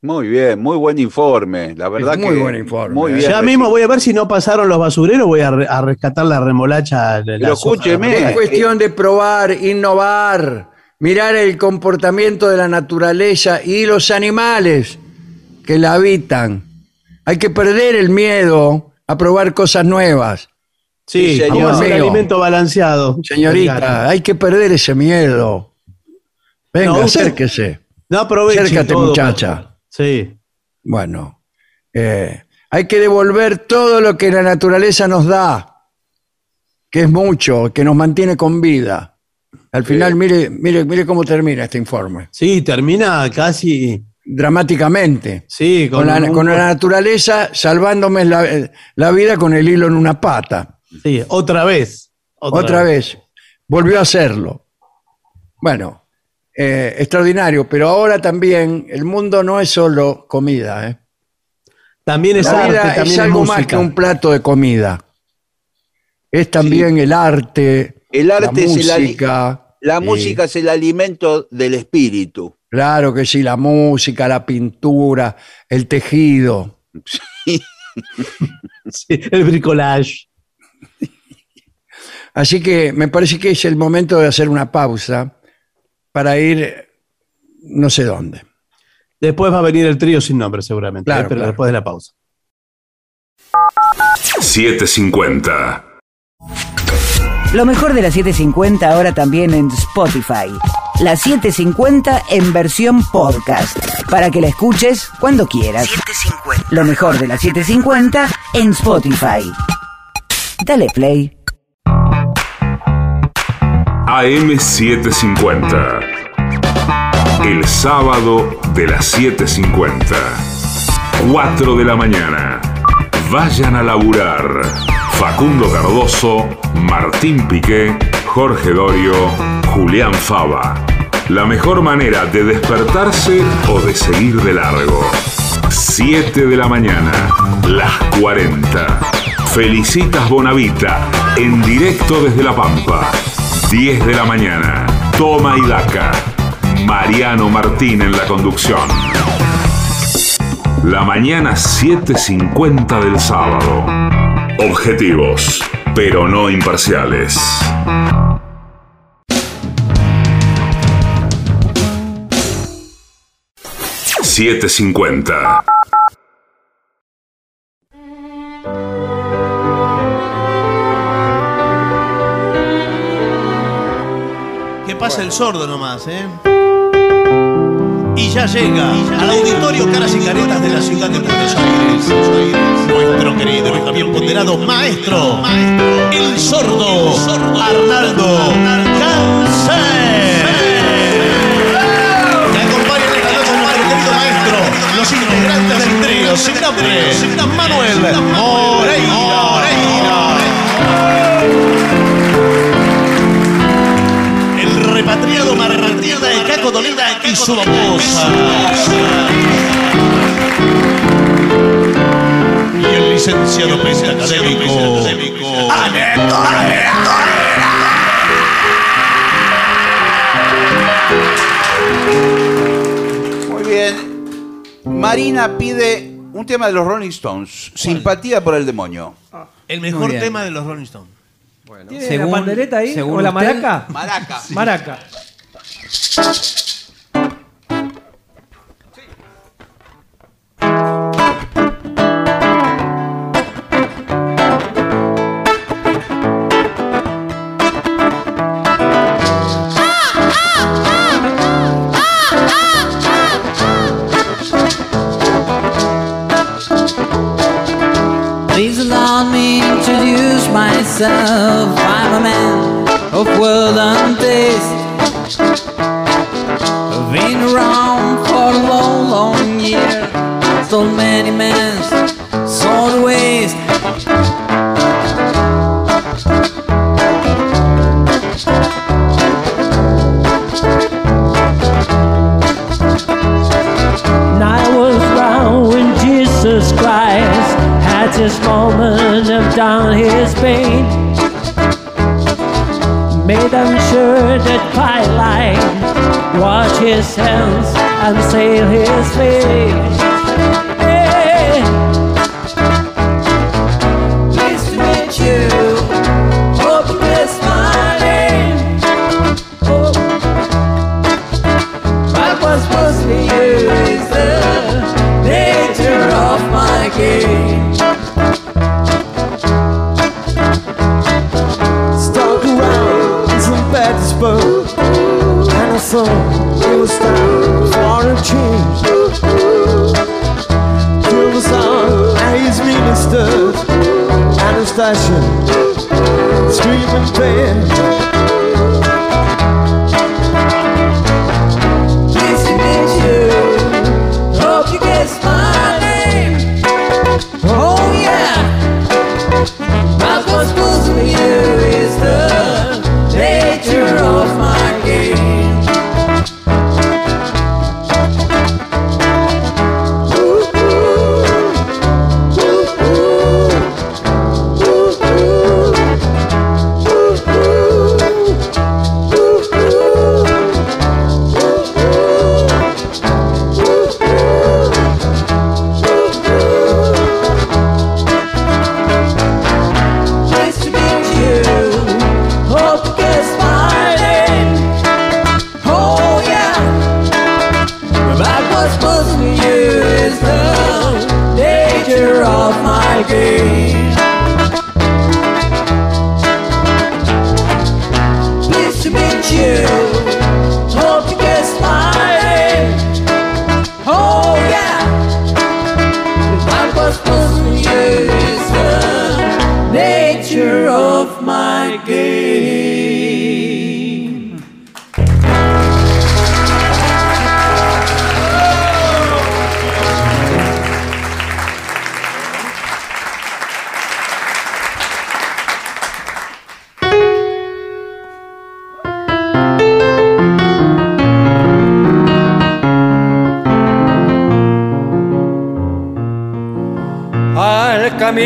Muy bien, muy buen informe. La verdad muy que. buen informe, Muy ¿eh? bien. Ya mismo voy a ver si no pasaron los basureros, voy a, re- a rescatar la remolacha. de Pero escúcheme. remolacha. Es cuestión de probar, innovar, mirar el comportamiento de la naturaleza y los animales que la habitan. Hay que perder el miedo a probar cosas nuevas. Sí, Sí, señor. el alimento balanceado. Señorita, hay que perder ese miedo. Venga, No, usted- acérquese. No aproveche Acércate, todo. muchacha. Sí. Bueno, eh, hay que devolver todo lo que la naturaleza nos da, que es mucho, que nos mantiene con vida. Al final, mire, mire, mire cómo termina este informe. Sí, termina casi. Dramáticamente. Sí, Con, la, un- con la naturaleza salvándome la, la vida con el hilo en una pata. Sí, otra vez. Otra, vez. Volvió a hacerlo. Bueno, eh, extraordinario, pero ahora también el mundo no es solo comida. ¿eh? También es La arte, vida también es es algo más que un plato de comida. Es también el arte, El arte la es el música. La Sí. música es el alimento del espíritu. Claro que sí, la música, la pintura, el tejido. Sí, el bricolage. Así que me parece que es el momento de hacer una pausa para ir no sé dónde. Después va a venir el trío sin nombre, seguramente. Claro, eh, pero claro. después de la pausa. 750. Lo mejor de la 750 ahora también en Spotify. La 750 en versión podcast. Para que la escuches cuando quieras. Lo mejor de la 750 en Spotify. Dale play. AM750. El sábado de las 7.50. 4 de la mañana. Vayan a laburar. Facundo Cardoso, Martín Piqué, Jorge Dorio, Julián Fava. La mejor manera de despertarse o de seguir de largo. 7 de la mañana, las 40. Felicitas Bonavita, en directo desde La Pampa. 10 de la mañana, Toma y Daca. Mariano Martín en la conducción. La mañana 7.50 del sábado. Objetivos, pero no imparciales. Siete cincuenta. Que pasa el sordo nomás, ¿eh? Y ya llega al auditorio Caras y Caretas de la ciudad de Buenos Aires. Nuestro querido y bien ponderado maestro, el y su babosa. Y el licenciado pentacadémico. Muy bien. Marina pide un tema de los Rolling Stones. Simpatía por el demonio. El Muy mejor bien. tema de los Rolling Stones. ¿Tiene Según- la pandereta ahí? según ¿O la usted- maraca? Maraca. Maraca. Please allow me to introduce myself. I'm a man of world and. His moment of down his pain. Made them sure that twilight wash his hands and sail his face. Pleased to meet you. Hope you What was supposed to be the nature of my game. And it was time for a change. Till the sun and his ministers, Anastasia, screaming pain.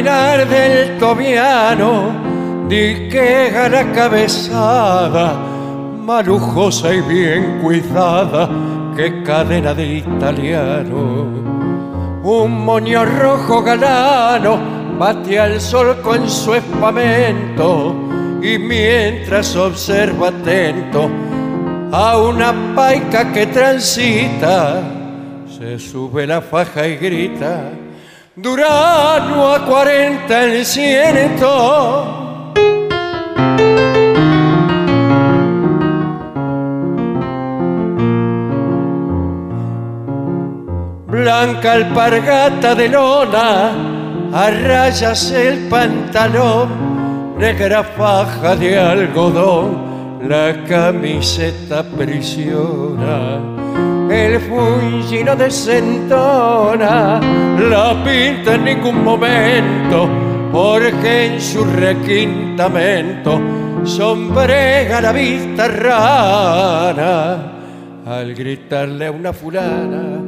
Del tobiano, diqueja la cabezada, malujosa y bien cuidada, que cadena de italiano. Un moño rojo galano bate al sol con su espamento y mientras observa atento a una paica que transita, se sube la faja y grita, Durano a 40 el ciento. Blanca alpargata de lona, a rayas el pantalón, negra faja de algodón, la camiseta prisiona el fungino desentona, la pinta en ningún momento, porque en su requintamento sombrega la vista rana. Al gritarle a una fulana,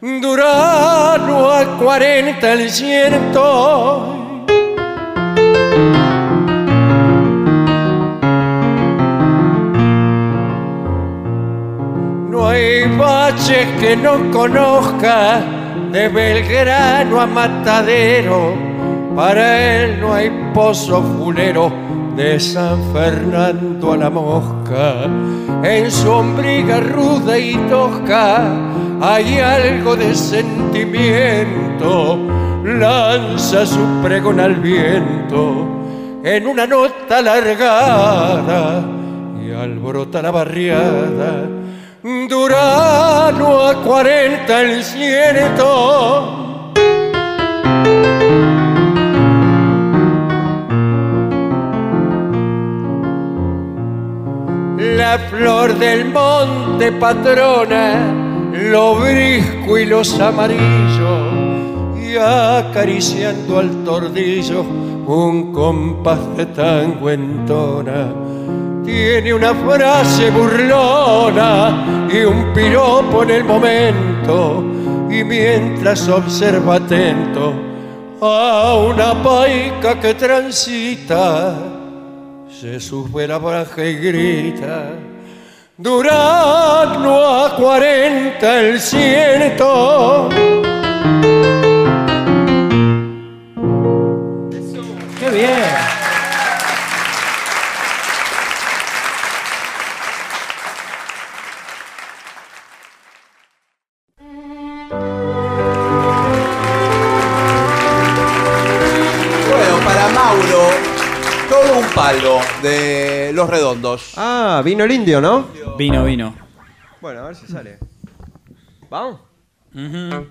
Durano a cuarenta el ciento. Hay bache que no conozca de Belgrano a Matadero. Para él no hay pozo fulero de San Fernando a la Mosca. En su ombliga ruda y tosca hay algo de sentimiento. Lanza su pregón al viento en una nota alargada y alborota la barriada. Durano a 40 el ciento. La flor del monte patrona, lo brisco y los amarillos, y acariciando al tordillo un compás de tango entona tiene una frase burlona y un piropo en el momento y mientras observa atento a una paica que transita se sube la braja y grita Durano a 40 el ciento ¡Qué bien! De los redondos. Ah, vino el indio, ¿no? Vino, vino. Bueno, a ver si sale. ¿Vamos? Ujú.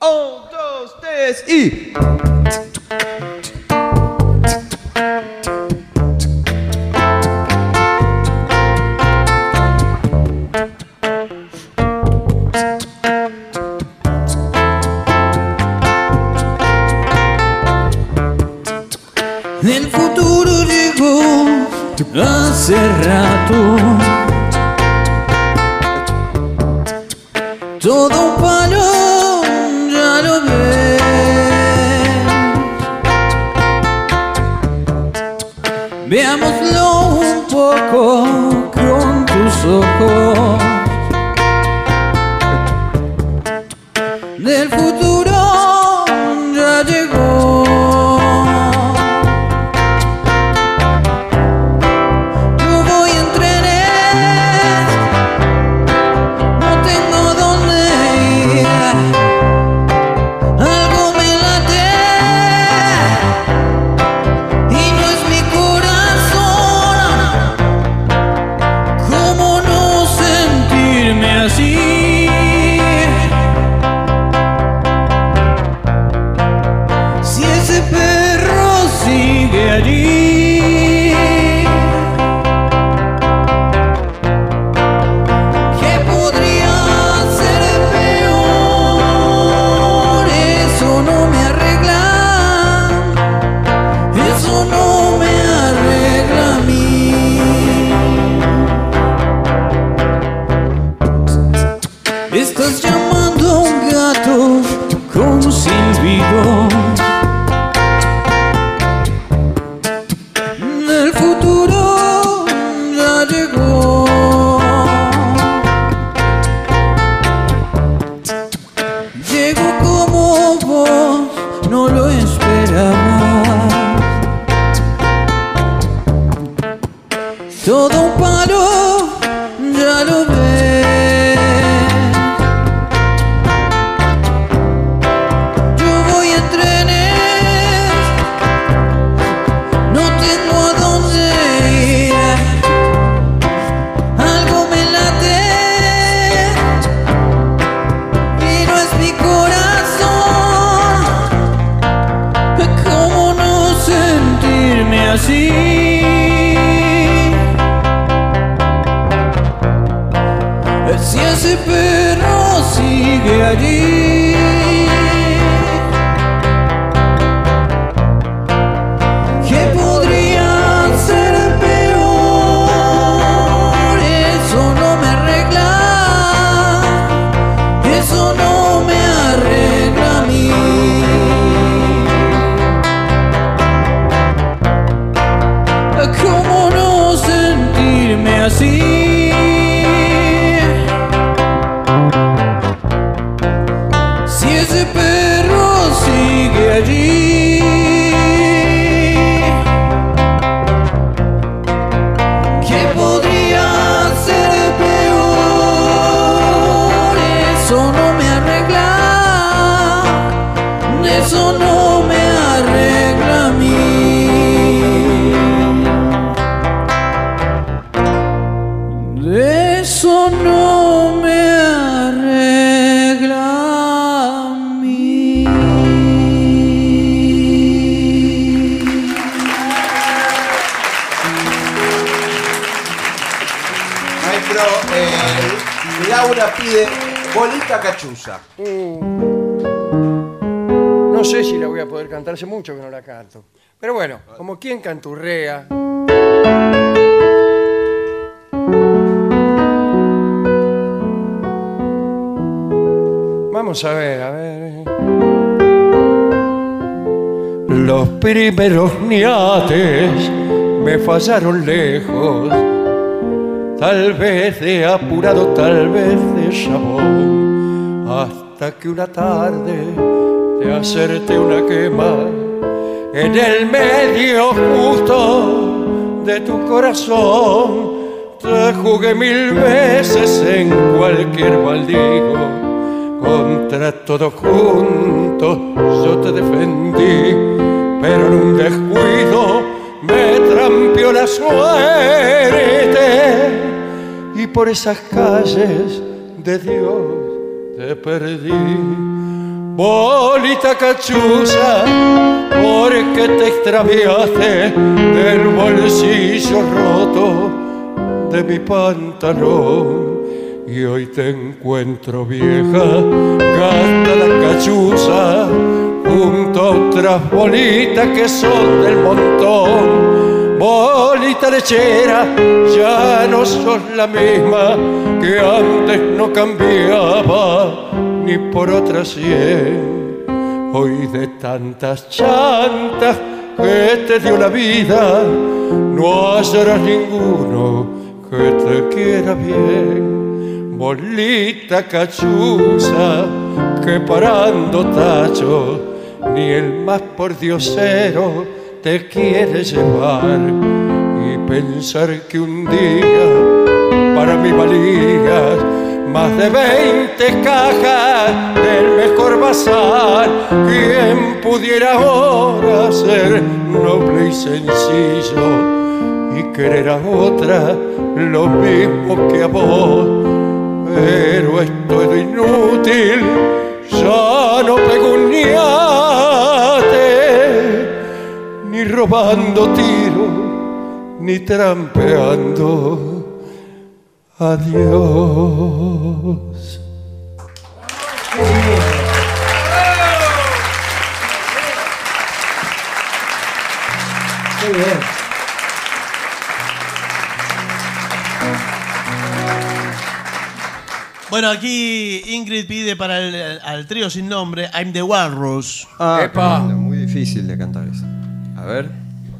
Un, dos, tres y. El futuro llegó hace rato. Todo palo, ya lo ves. Veámoslo un poco canturrea. Vamos a ver, a ver. Los primeros niates me fallaron lejos, tal vez de apurado, tal vez de chabón, hasta que una tarde de hacerte una quema en el medio justo de tu corazón. Te jugué mil veces en cualquier baldío, contra todo junto yo te defendí, pero en un descuido me trampió la suerte y por esas calles de Dios te perdí. Bolita cachuza, porque te extraviaste del bolsillo roto de mi pantalón. Y hoy te encuentro vieja, gasta la cachuza, junto a otras bolitas que son del montón. Bolita lechera, ya no sos la misma que antes no cambiaba ni por otra cien. Hoy de tantas chantas que te dio la vida, no hallarás ninguno que te quiera bien. Bolita cachuza que parando tacho, ni el más por diosero te quiere llevar. Y pensar que un día para mí valías más de 20 cajas del mejor bazar. Quien pudiera ahora ser noble y sencillo y querer a otra lo mismo que a vos. Pero es todo inútil, ya no pego un ni robando tiro, ni trampeando. Adiós. Muy bien. Bueno, aquí Ingrid pide para el al trío sin nombre I'm the Walrus. Ah, Epa. muy difícil de cantar eso. A ver,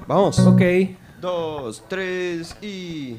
vamos. Ok. Dos, tres y.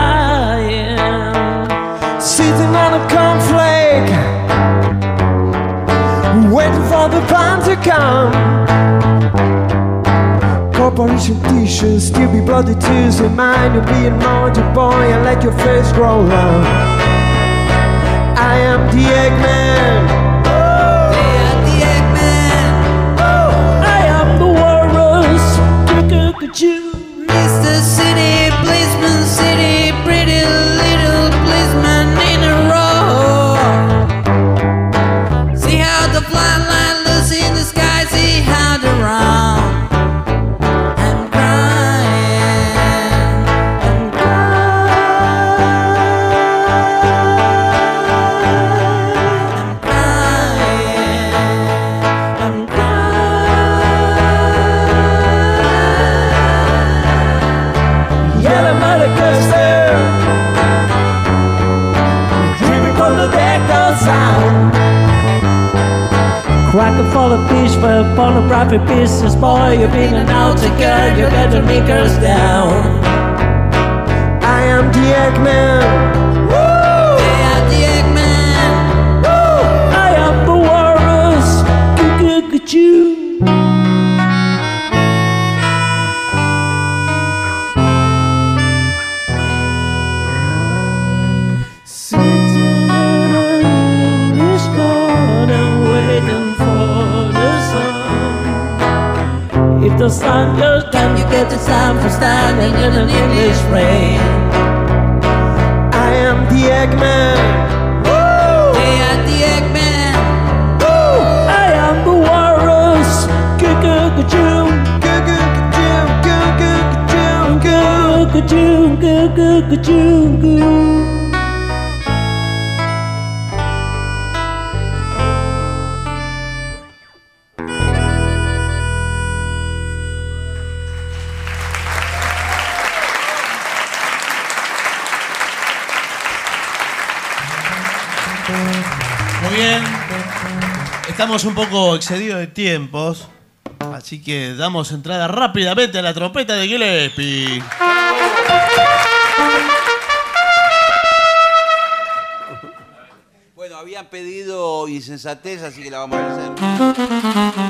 Sitting on a cornflake, waiting for the pan to come. Corporation t-shirts, still be bloody Tuesday Mind you being more boy and let your face grow long I am the Eggman. Oh, I pornography business, boy. You've been an outsider, you better make us down. Poco excedidos de tiempos. Así que damos entrada rápidamente a la trompeta de Gillespie. Bueno, habían pedido insensatez, así que la vamos a hacer.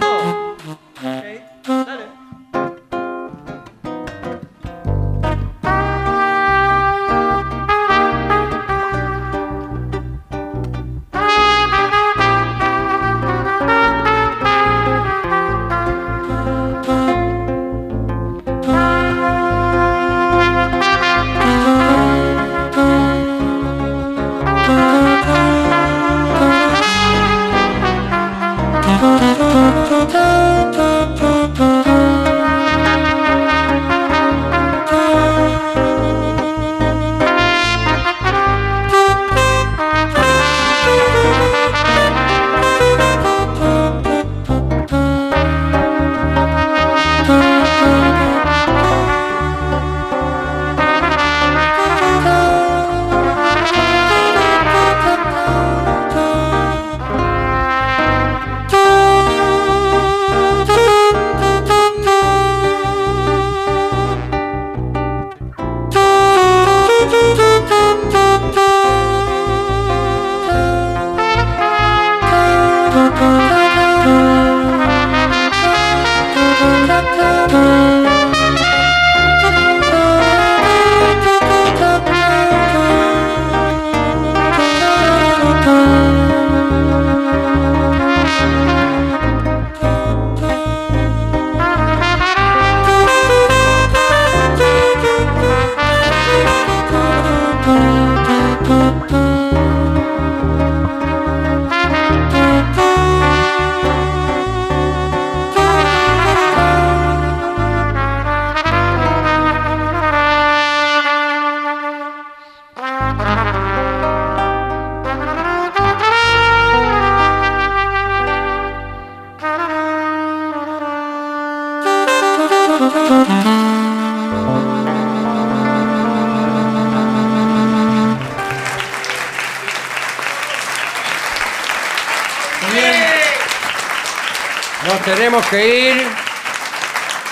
Tenemos que ir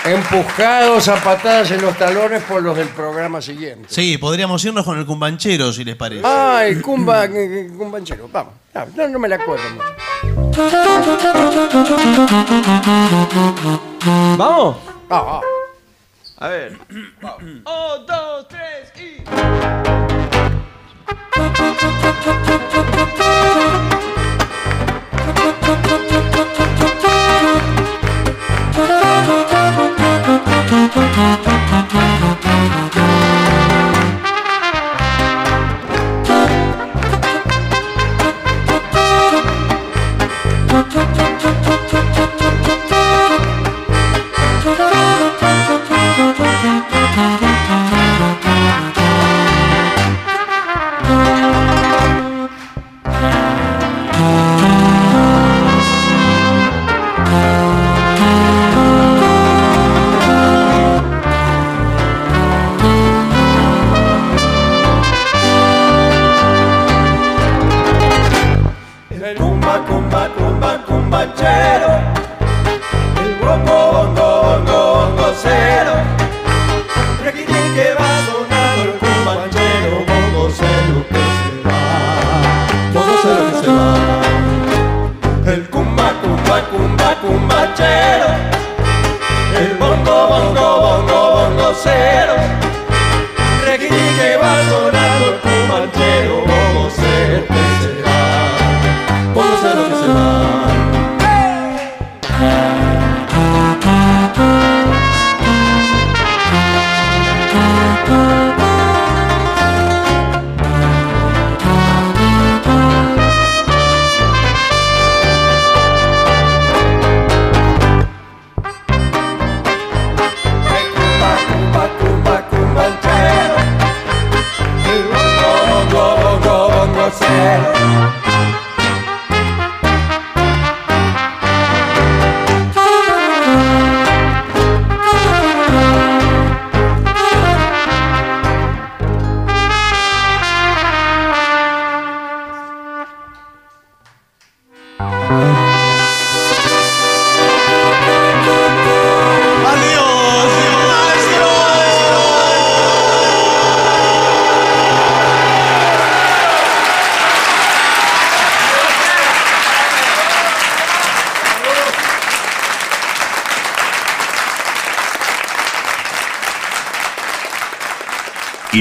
empujados a patadas en los talones por los del programa siguiente. Sí, podríamos irnos con el cumbanchero, si les parece. Ah, el cumba, el cumbanchero. Vamos. No, no me la acuerdo. ¿Vamos? Ah, A ver. Un, dos, tres y.